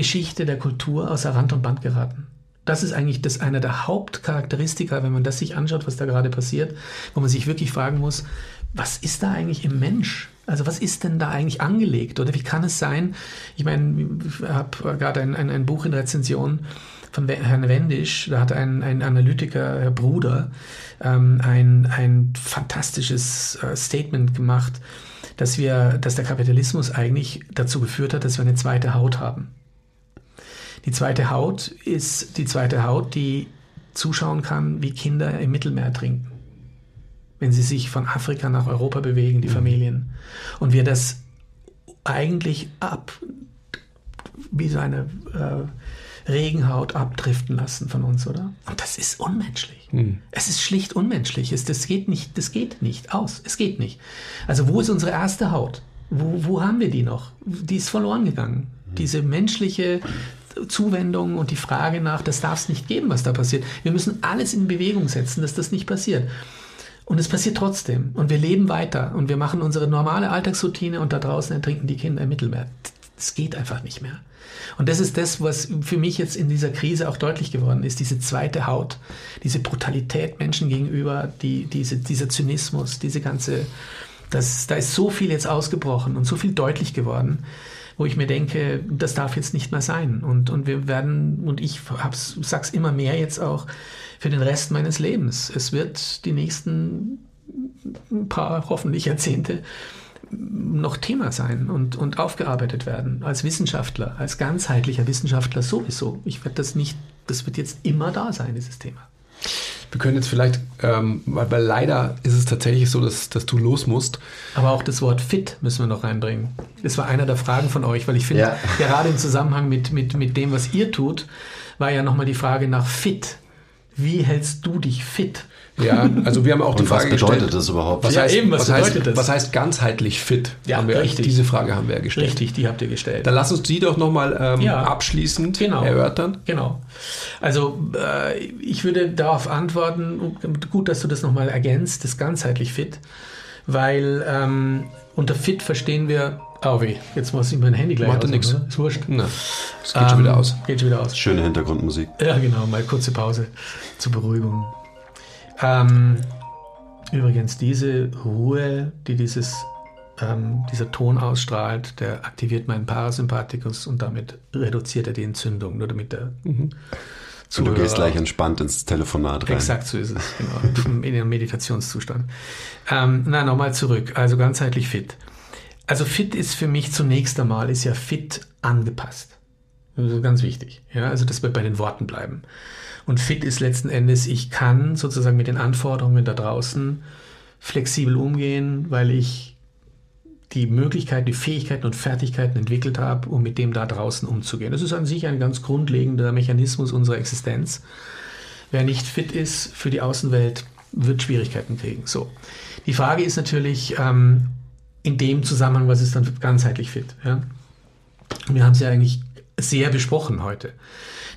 Grundgeschichte der Kultur außer Rand und Band geraten. Das ist eigentlich das einer der Hauptcharakteristika, wenn man das sich anschaut, was da gerade passiert, wo man sich wirklich fragen muss, was ist da eigentlich im Mensch? Also was ist denn da eigentlich angelegt? Oder wie kann es sein? Ich meine, ich habe gerade ein, ein, ein Buch in Rezension von Herrn Wendisch, da hat ein, ein Analytiker, Herr Bruder, ähm, ein, ein fantastisches äh, Statement gemacht, dass wir, dass der Kapitalismus eigentlich dazu geführt hat, dass wir eine zweite Haut haben. Die zweite Haut ist die zweite Haut, die zuschauen kann, wie Kinder im Mittelmeer trinken. Wenn sie sich von Afrika nach Europa bewegen, die mhm. Familien. Und wir das eigentlich ab, wie so eine äh, Regenhaut abdriften lassen von uns, oder? Und das ist unmenschlich. Hm. Es ist schlicht unmenschlich. Es, das, geht nicht, das geht nicht aus. Es geht nicht. Also wo ist unsere erste Haut? Wo, wo haben wir die noch? Die ist verloren gegangen. Hm. Diese menschliche Zuwendung und die Frage nach, das darf es nicht geben, was da passiert. Wir müssen alles in Bewegung setzen, dass das nicht passiert. Und es passiert trotzdem. Und wir leben weiter und wir machen unsere normale Alltagsroutine und da draußen ertrinken die Kinder im Mittelmeer. Das geht einfach nicht mehr. Und das ist das, was für mich jetzt in dieser Krise auch deutlich geworden ist, diese zweite Haut, diese Brutalität Menschen gegenüber, die, diese, dieser Zynismus, diese ganze, das, da ist so viel jetzt ausgebrochen und so viel deutlich geworden, wo ich mir denke, das darf jetzt nicht mehr sein. Und, und wir werden, und ich hab's, sag's immer mehr jetzt auch für den Rest meines Lebens. Es wird die nächsten paar, hoffentlich Jahrzehnte, noch Thema sein und, und aufgearbeitet werden. Als Wissenschaftler, als ganzheitlicher Wissenschaftler sowieso. Ich werde das nicht, das wird jetzt immer da sein, dieses Thema.
Wir können jetzt vielleicht, ähm, weil, weil, leider ist es tatsächlich so, dass, dass du los musst.
Aber auch das Wort fit müssen wir noch reinbringen. Das war einer der Fragen von euch, weil ich finde, ja. *laughs* gerade im Zusammenhang mit, mit, mit dem, was ihr tut, war ja nochmal die Frage nach fit. Wie hältst du dich fit?
Ja, also wir haben auch die Frage
gestellt. Was bedeutet das überhaupt?
Was,
ja,
heißt,
eben,
was, was heißt, das? Was heißt ganzheitlich fit?
Ja,
wir,
richtig.
Diese Frage haben wir ja gestellt.
Richtig, die habt ihr gestellt.
Dann lass uns die doch nochmal ähm, ja, abschließend genau, erörtern.
Genau. Also äh, ich würde darauf antworten, gut, dass du das nochmal ergänzt, das ganzheitlich fit, weil ähm, unter fit verstehen wir Oh weh, jetzt muss ich mein Handy gleich
Macht nichts.
Ist wurscht.
Na, es geht ähm, schon wieder aus.
Geht schon wieder aus.
Schöne Hintergrundmusik.
Ja, genau. Mal kurze Pause zur Beruhigung. Ähm, übrigens, diese Ruhe, die dieses, ähm, dieser Ton ausstrahlt, der aktiviert meinen Parasympathikus und damit reduziert er die Entzündung, nur damit der mhm.
Und du gehst gleich entspannt ins Telefonat rein.
Exakt so ist es, genau. In den Meditationszustand. Ähm, na, nochmal zurück. Also ganzheitlich fit. Also fit ist für mich zunächst einmal, ist ja fit angepasst. Also ganz wichtig. Ja, also dass wir bei den Worten bleiben. Und fit ist letzten Endes, ich kann sozusagen mit den Anforderungen da draußen flexibel umgehen, weil ich die Möglichkeiten, die Fähigkeiten und Fertigkeiten entwickelt habe, um mit dem da draußen umzugehen. Das ist an sich ein ganz grundlegender Mechanismus unserer Existenz. Wer nicht fit ist für die Außenwelt, wird Schwierigkeiten kriegen. So. Die Frage ist natürlich ähm, in dem Zusammenhang, was ist dann ganzheitlich fit? Ja? Wir haben es ja eigentlich sehr besprochen heute.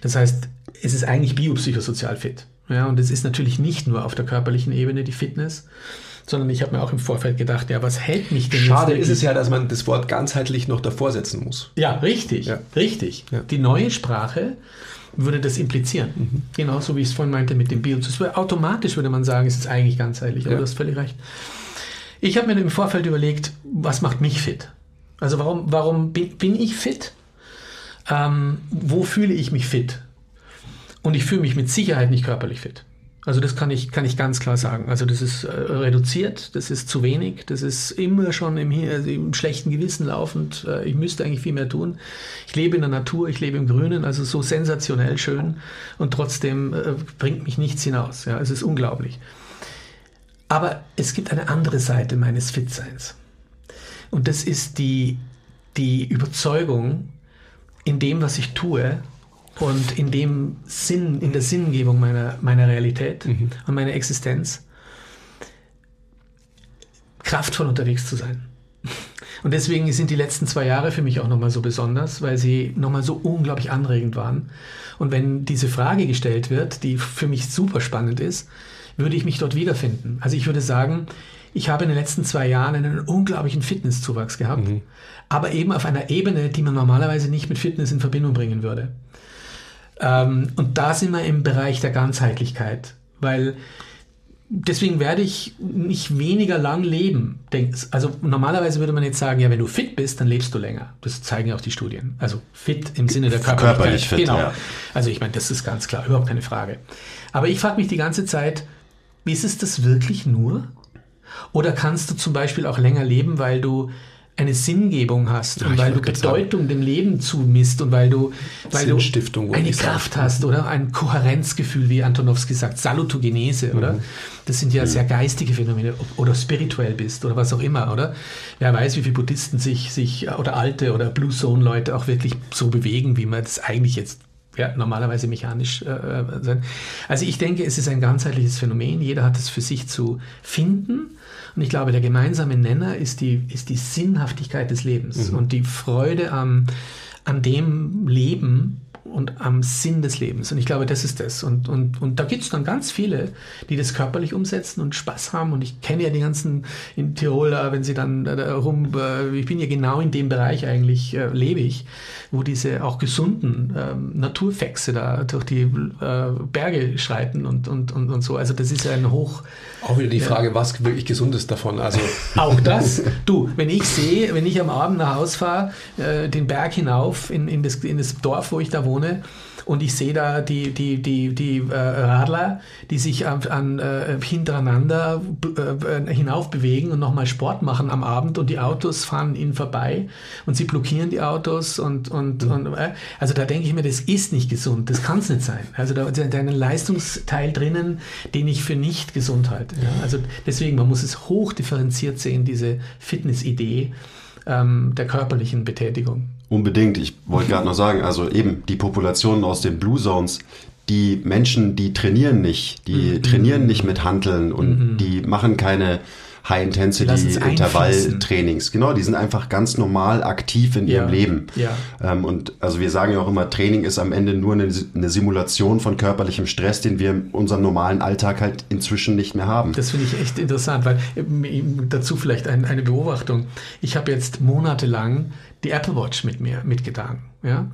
Das heißt, es ist eigentlich biopsychosozial fit. Ja, und es ist natürlich nicht nur auf der körperlichen Ebene die Fitness, sondern ich habe mir auch im Vorfeld gedacht, ja, was hält mich denn
Schade ist es ja, dass man das Wort ganzheitlich noch davor setzen muss.
Ja, richtig, ja. richtig. Ja. Die neue Sprache würde das implizieren. Mhm. Genauso wie ich es vorhin meinte mit dem Biozus. Automatisch würde man sagen, es ist eigentlich ganzheitlich, aber ja. du hast völlig recht. Ich habe mir im Vorfeld überlegt, was macht mich fit? Also warum, warum bin, bin ich fit? Ähm, wo fühle ich mich fit? Und ich fühle mich mit Sicherheit nicht körperlich fit. Also das kann ich, kann ich ganz klar sagen. Also das ist äh, reduziert, das ist zu wenig, das ist immer schon im, also im schlechten Gewissen laufend. Äh, ich müsste eigentlich viel mehr tun. Ich lebe in der Natur, ich lebe im Grünen, also so sensationell schön und trotzdem äh, bringt mich nichts hinaus. Ja, es ist unglaublich. Aber es gibt eine andere Seite meines Fitseins. Und das ist die, die Überzeugung, in dem, was ich tue, und in dem Sinn, in der Sinngebung meiner, meiner Realität mhm. und meiner Existenz kraftvoll unterwegs zu sein. Und deswegen sind die letzten zwei Jahre für mich auch nochmal so besonders, weil sie nochmal so unglaublich anregend waren. Und wenn diese Frage gestellt wird, die für mich super spannend ist, würde ich mich dort wiederfinden. Also ich würde sagen, ich habe in den letzten zwei Jahren einen unglaublichen Fitnesszuwachs gehabt, mhm. aber eben auf einer Ebene, die man normalerweise nicht mit Fitness in Verbindung bringen würde. Ähm, und da sind wir im Bereich der Ganzheitlichkeit, weil deswegen werde ich nicht weniger lang leben. Also normalerweise würde man jetzt sagen, ja, wenn du fit bist, dann lebst du länger. Das zeigen ja auch die Studien. Also fit im Sinne der Körperlichkeit. Körperlich fit, genau. Ja. Also ich meine, das ist ganz klar, überhaupt keine Frage. Aber ich frage mich die ganze Zeit, ist es das wirklich nur? Oder kannst du zum Beispiel auch länger leben, weil du eine Sinngebung hast ja, und weil du Bedeutung sagen. dem Leben zumisst und weil du, weil du eine Kraft sagen. hast oder ein Kohärenzgefühl, wie Antonowski sagt, Salutogenese, mhm. oder? Das sind ja mhm. sehr geistige Phänomene oder spirituell bist oder was auch immer, oder? Wer weiß, wie viele Buddhisten sich, sich oder alte oder Blue Zone Leute auch wirklich so bewegen, wie man das eigentlich jetzt ja, normalerweise mechanisch äh, äh sein. Also ich denke, es ist ein ganzheitliches Phänomen. Jeder hat es für sich zu finden und ich glaube, der gemeinsame Nenner ist die, ist die Sinnhaftigkeit des Lebens mhm. und die Freude am, an dem Leben, und am Sinn des Lebens. Und ich glaube, das ist das. Und, und, und da gibt es dann ganz viele, die das körperlich umsetzen und Spaß haben. Und ich kenne ja die ganzen in Tirol, wenn sie dann da rum, äh, ich bin ja genau in dem Bereich eigentlich, äh, lebe ich, wo diese auch gesunden ähm, Naturfexe da durch die äh, Berge schreiten und, und, und, und so. Also das ist ja ein Hoch...
Auch wieder die Frage, was wirklich gesund ist davon. Also *laughs*
auch das. Du, wenn ich sehe, wenn ich am Abend nach Hause fahre, äh, den Berg hinauf in, in, das, in das Dorf, wo ich da wohne, wohne. Und ich sehe da die, die, die, die äh, Radler, die sich an, an äh, hintereinander äh, hinauf bewegen und nochmal Sport machen am Abend und die Autos fahren ihnen vorbei und sie blockieren die Autos und, und, mhm. und also da denke ich mir, das ist nicht gesund, das kann es nicht sein. Also da, da einen Leistungsteil drinnen, den ich für nicht gesund halte. Ja? Also deswegen, man muss es hoch differenziert sehen, diese Fitnessidee ähm, der körperlichen Betätigung.
Unbedingt. Ich wollte gerade noch sagen, also eben die Populationen aus den Blue Zones, die Menschen, die trainieren nicht, die mhm. trainieren nicht mit Hanteln und mhm. die machen keine High-Intensity-Intervall-Trainings. Genau, die sind einfach ganz normal aktiv in ihrem Leben. Ja. Ähm, und also wir sagen ja auch immer, Training ist am Ende nur eine, eine, Simulation von körperlichem Stress, den wir in unserem normalen Alltag halt inzwischen nicht mehr haben.
Das finde ich echt interessant, weil dazu vielleicht ein, eine Beobachtung. Ich habe jetzt monatelang die Apple Watch mit mir mitgetragen. Ja?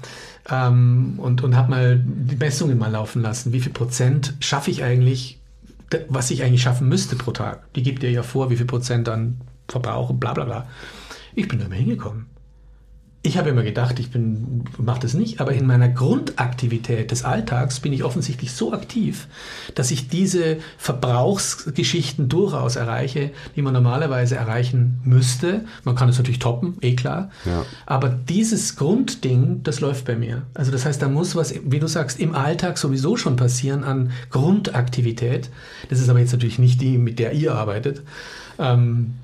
Ähm, und und habe mal die Messungen mal laufen lassen. Wie viel Prozent schaffe ich eigentlich, was ich eigentlich schaffen müsste pro Tag? Die gibt dir ja vor, wie viel Prozent an Verbrauch und bla bla bla. Ich bin da immer hingekommen ich habe immer gedacht, ich bin, mache das nicht, aber in meiner Grundaktivität des Alltags bin ich offensichtlich so aktiv, dass ich diese Verbrauchsgeschichten durchaus erreiche, die man normalerweise erreichen müsste. Man kann es natürlich toppen, eh klar. Ja. Aber dieses Grundding, das läuft bei mir. Also das heißt, da muss was, wie du sagst, im Alltag sowieso schon passieren an Grundaktivität. Das ist aber jetzt natürlich nicht die, mit der ihr arbeitet. Ähm,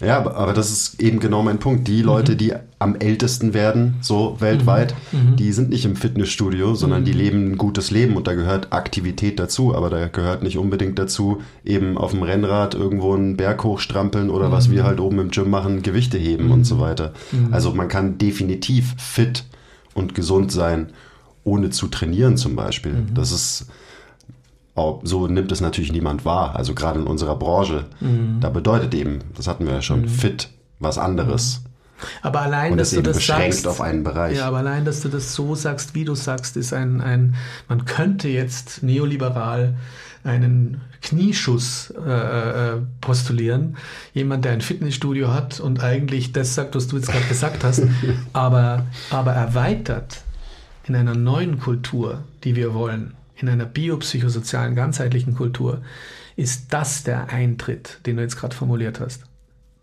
ja, aber das ist eben genau mein Punkt. Die Leute, mhm. die am ältesten werden, so weltweit, mhm. mhm. die sind nicht im Fitnessstudio, sondern mhm. die leben ein gutes Leben und da gehört Aktivität dazu. Aber da gehört nicht unbedingt dazu, eben auf dem Rennrad irgendwo einen Berg hochstrampeln oder was wir mhm. halt oben im Gym machen, Gewichte heben und so mhm. weiter. Also man kann definitiv fit und gesund sein, ohne zu trainieren zum Beispiel. Das ist so nimmt es natürlich niemand wahr. Also gerade in unserer Branche. Mhm. Da bedeutet eben, das hatten wir ja schon, mhm. fit was anderes. Mhm.
Aber allein, Und dass du das sagst,
auf einen Bereich.
Ja, aber allein, dass du das so sagst, wie du sagst, ist ein, ein man könnte jetzt neoliberal einen Knieschuss äh, äh, postulieren. Jemand, der ein Fitnessstudio hat und eigentlich das sagt, was du jetzt gerade gesagt hast, *laughs* aber, aber erweitert in einer neuen Kultur, die wir wollen, in einer biopsychosozialen, ganzheitlichen Kultur, ist das der Eintritt, den du jetzt gerade formuliert hast.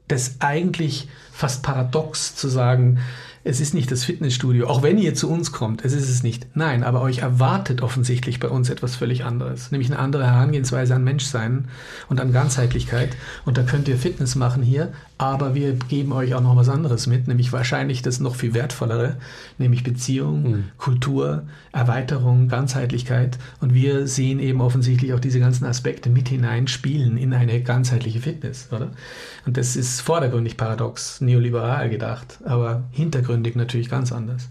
Das eigentlich fast paradox zu sagen, es ist nicht das Fitnessstudio, auch wenn ihr zu uns kommt, es ist es nicht. Nein, aber euch erwartet offensichtlich bei uns etwas völlig anderes, nämlich eine andere Herangehensweise an Menschsein und an Ganzheitlichkeit. Und da könnt ihr Fitness machen hier, aber wir geben euch auch noch was anderes mit, nämlich wahrscheinlich das noch viel wertvollere, nämlich Beziehung, mhm. Kultur, Erweiterung, Ganzheitlichkeit. Und wir sehen eben offensichtlich auch diese ganzen Aspekte mit hineinspielen in eine ganzheitliche Fitness, oder? Und das ist vordergründig paradox, neoliberal gedacht, aber hintergründig natürlich ganz anders.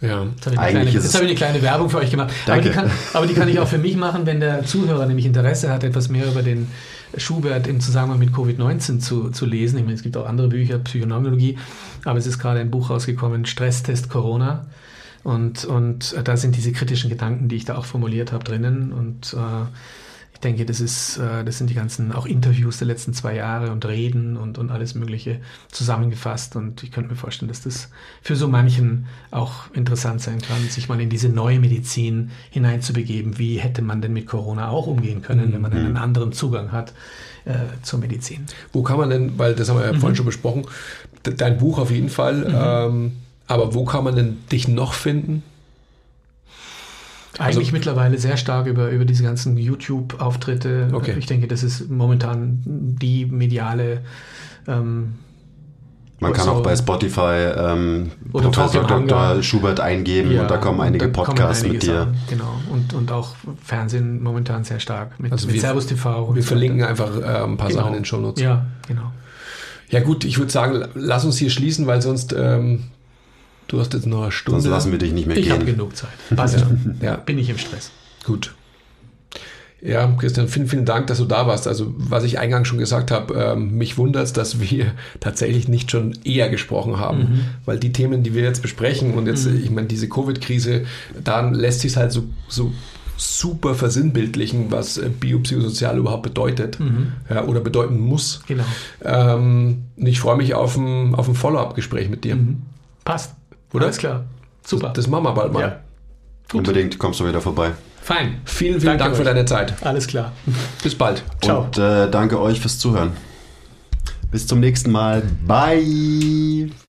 Ja, jetzt habe ich, eine kleine, jetzt habe ich eine kleine Werbung für euch gemacht. Aber die, kann, aber die, kann, ich auch für mich machen, wenn der Zuhörer nämlich Interesse hat, etwas mehr über den Schubert im Zusammenhang mit Covid-19 zu, zu lesen. Ich meine, es gibt auch andere Bücher, Psychoneurologie, aber es ist gerade ein Buch rausgekommen, Stresstest Corona. Und, und da sind diese kritischen Gedanken, die ich da auch formuliert habe, drinnen. Und äh, ich denke, das ist, äh, das sind die ganzen auch Interviews der letzten zwei Jahre und Reden und, und alles Mögliche zusammengefasst. Und ich könnte mir vorstellen, dass das für so manchen auch interessant sein kann, sich mal in diese neue Medizin hineinzubegeben. Wie hätte man denn mit Corona auch umgehen können, wenn man einen mhm. anderen Zugang hat äh, zur Medizin?
Wo kann man denn, weil das haben wir ja mhm. vorhin schon besprochen, dein Buch auf jeden Fall, mhm. ähm, aber wo kann man denn dich noch finden?
Eigentlich also, mittlerweile sehr stark über, über diese ganzen YouTube-Auftritte. Okay. Ich denke, das ist momentan die mediale. Ähm,
man kann so, auch bei Spotify ähm, Professor Dr. Schubert eingeben ja, und da kommen einige Podcasts kommen mit dir.
An, genau. Und, und auch Fernsehen momentan sehr stark mit,
also mit wir, Servus TV. Wir verlinken einfach äh, ein paar genau. Sachen in den Show Notes.
Ja, genau.
Ja gut, ich würde sagen, lass uns hier schließen, weil sonst ähm, Du hast jetzt noch eine Stunde.
Sonst lassen wir dich nicht mehr
ich
gehen.
Ich habe genug Zeit. Passt ja. *laughs* ja. Bin ich im Stress.
Gut. Ja, Christian, vielen, vielen Dank, dass du da warst. Also, was ich eingangs schon gesagt habe, ähm, mich wundert es, dass wir *laughs* tatsächlich nicht schon eher gesprochen haben. Mhm. Weil die Themen, die wir jetzt besprechen und jetzt, mhm. ich meine, diese Covid-Krise, dann lässt sich halt so, so super versinnbildlichen, was äh, biopsychosozial überhaupt bedeutet mhm. ja, oder bedeuten muss.
Genau.
Ähm, und ich freue mich auf ein, auf ein Follow-up-Gespräch mit dir. Mhm.
Passt. Oder? Alles klar.
Super. Das, das machen wir bald mal. Ja.
Unbedingt, kommst du wieder vorbei.
Fein.
Vielen, vielen danke Dank euch. für deine Zeit.
Alles klar. *laughs*
Bis bald.
Ciao. Und äh, danke euch fürs Zuhören. Bis zum nächsten Mal. Bye.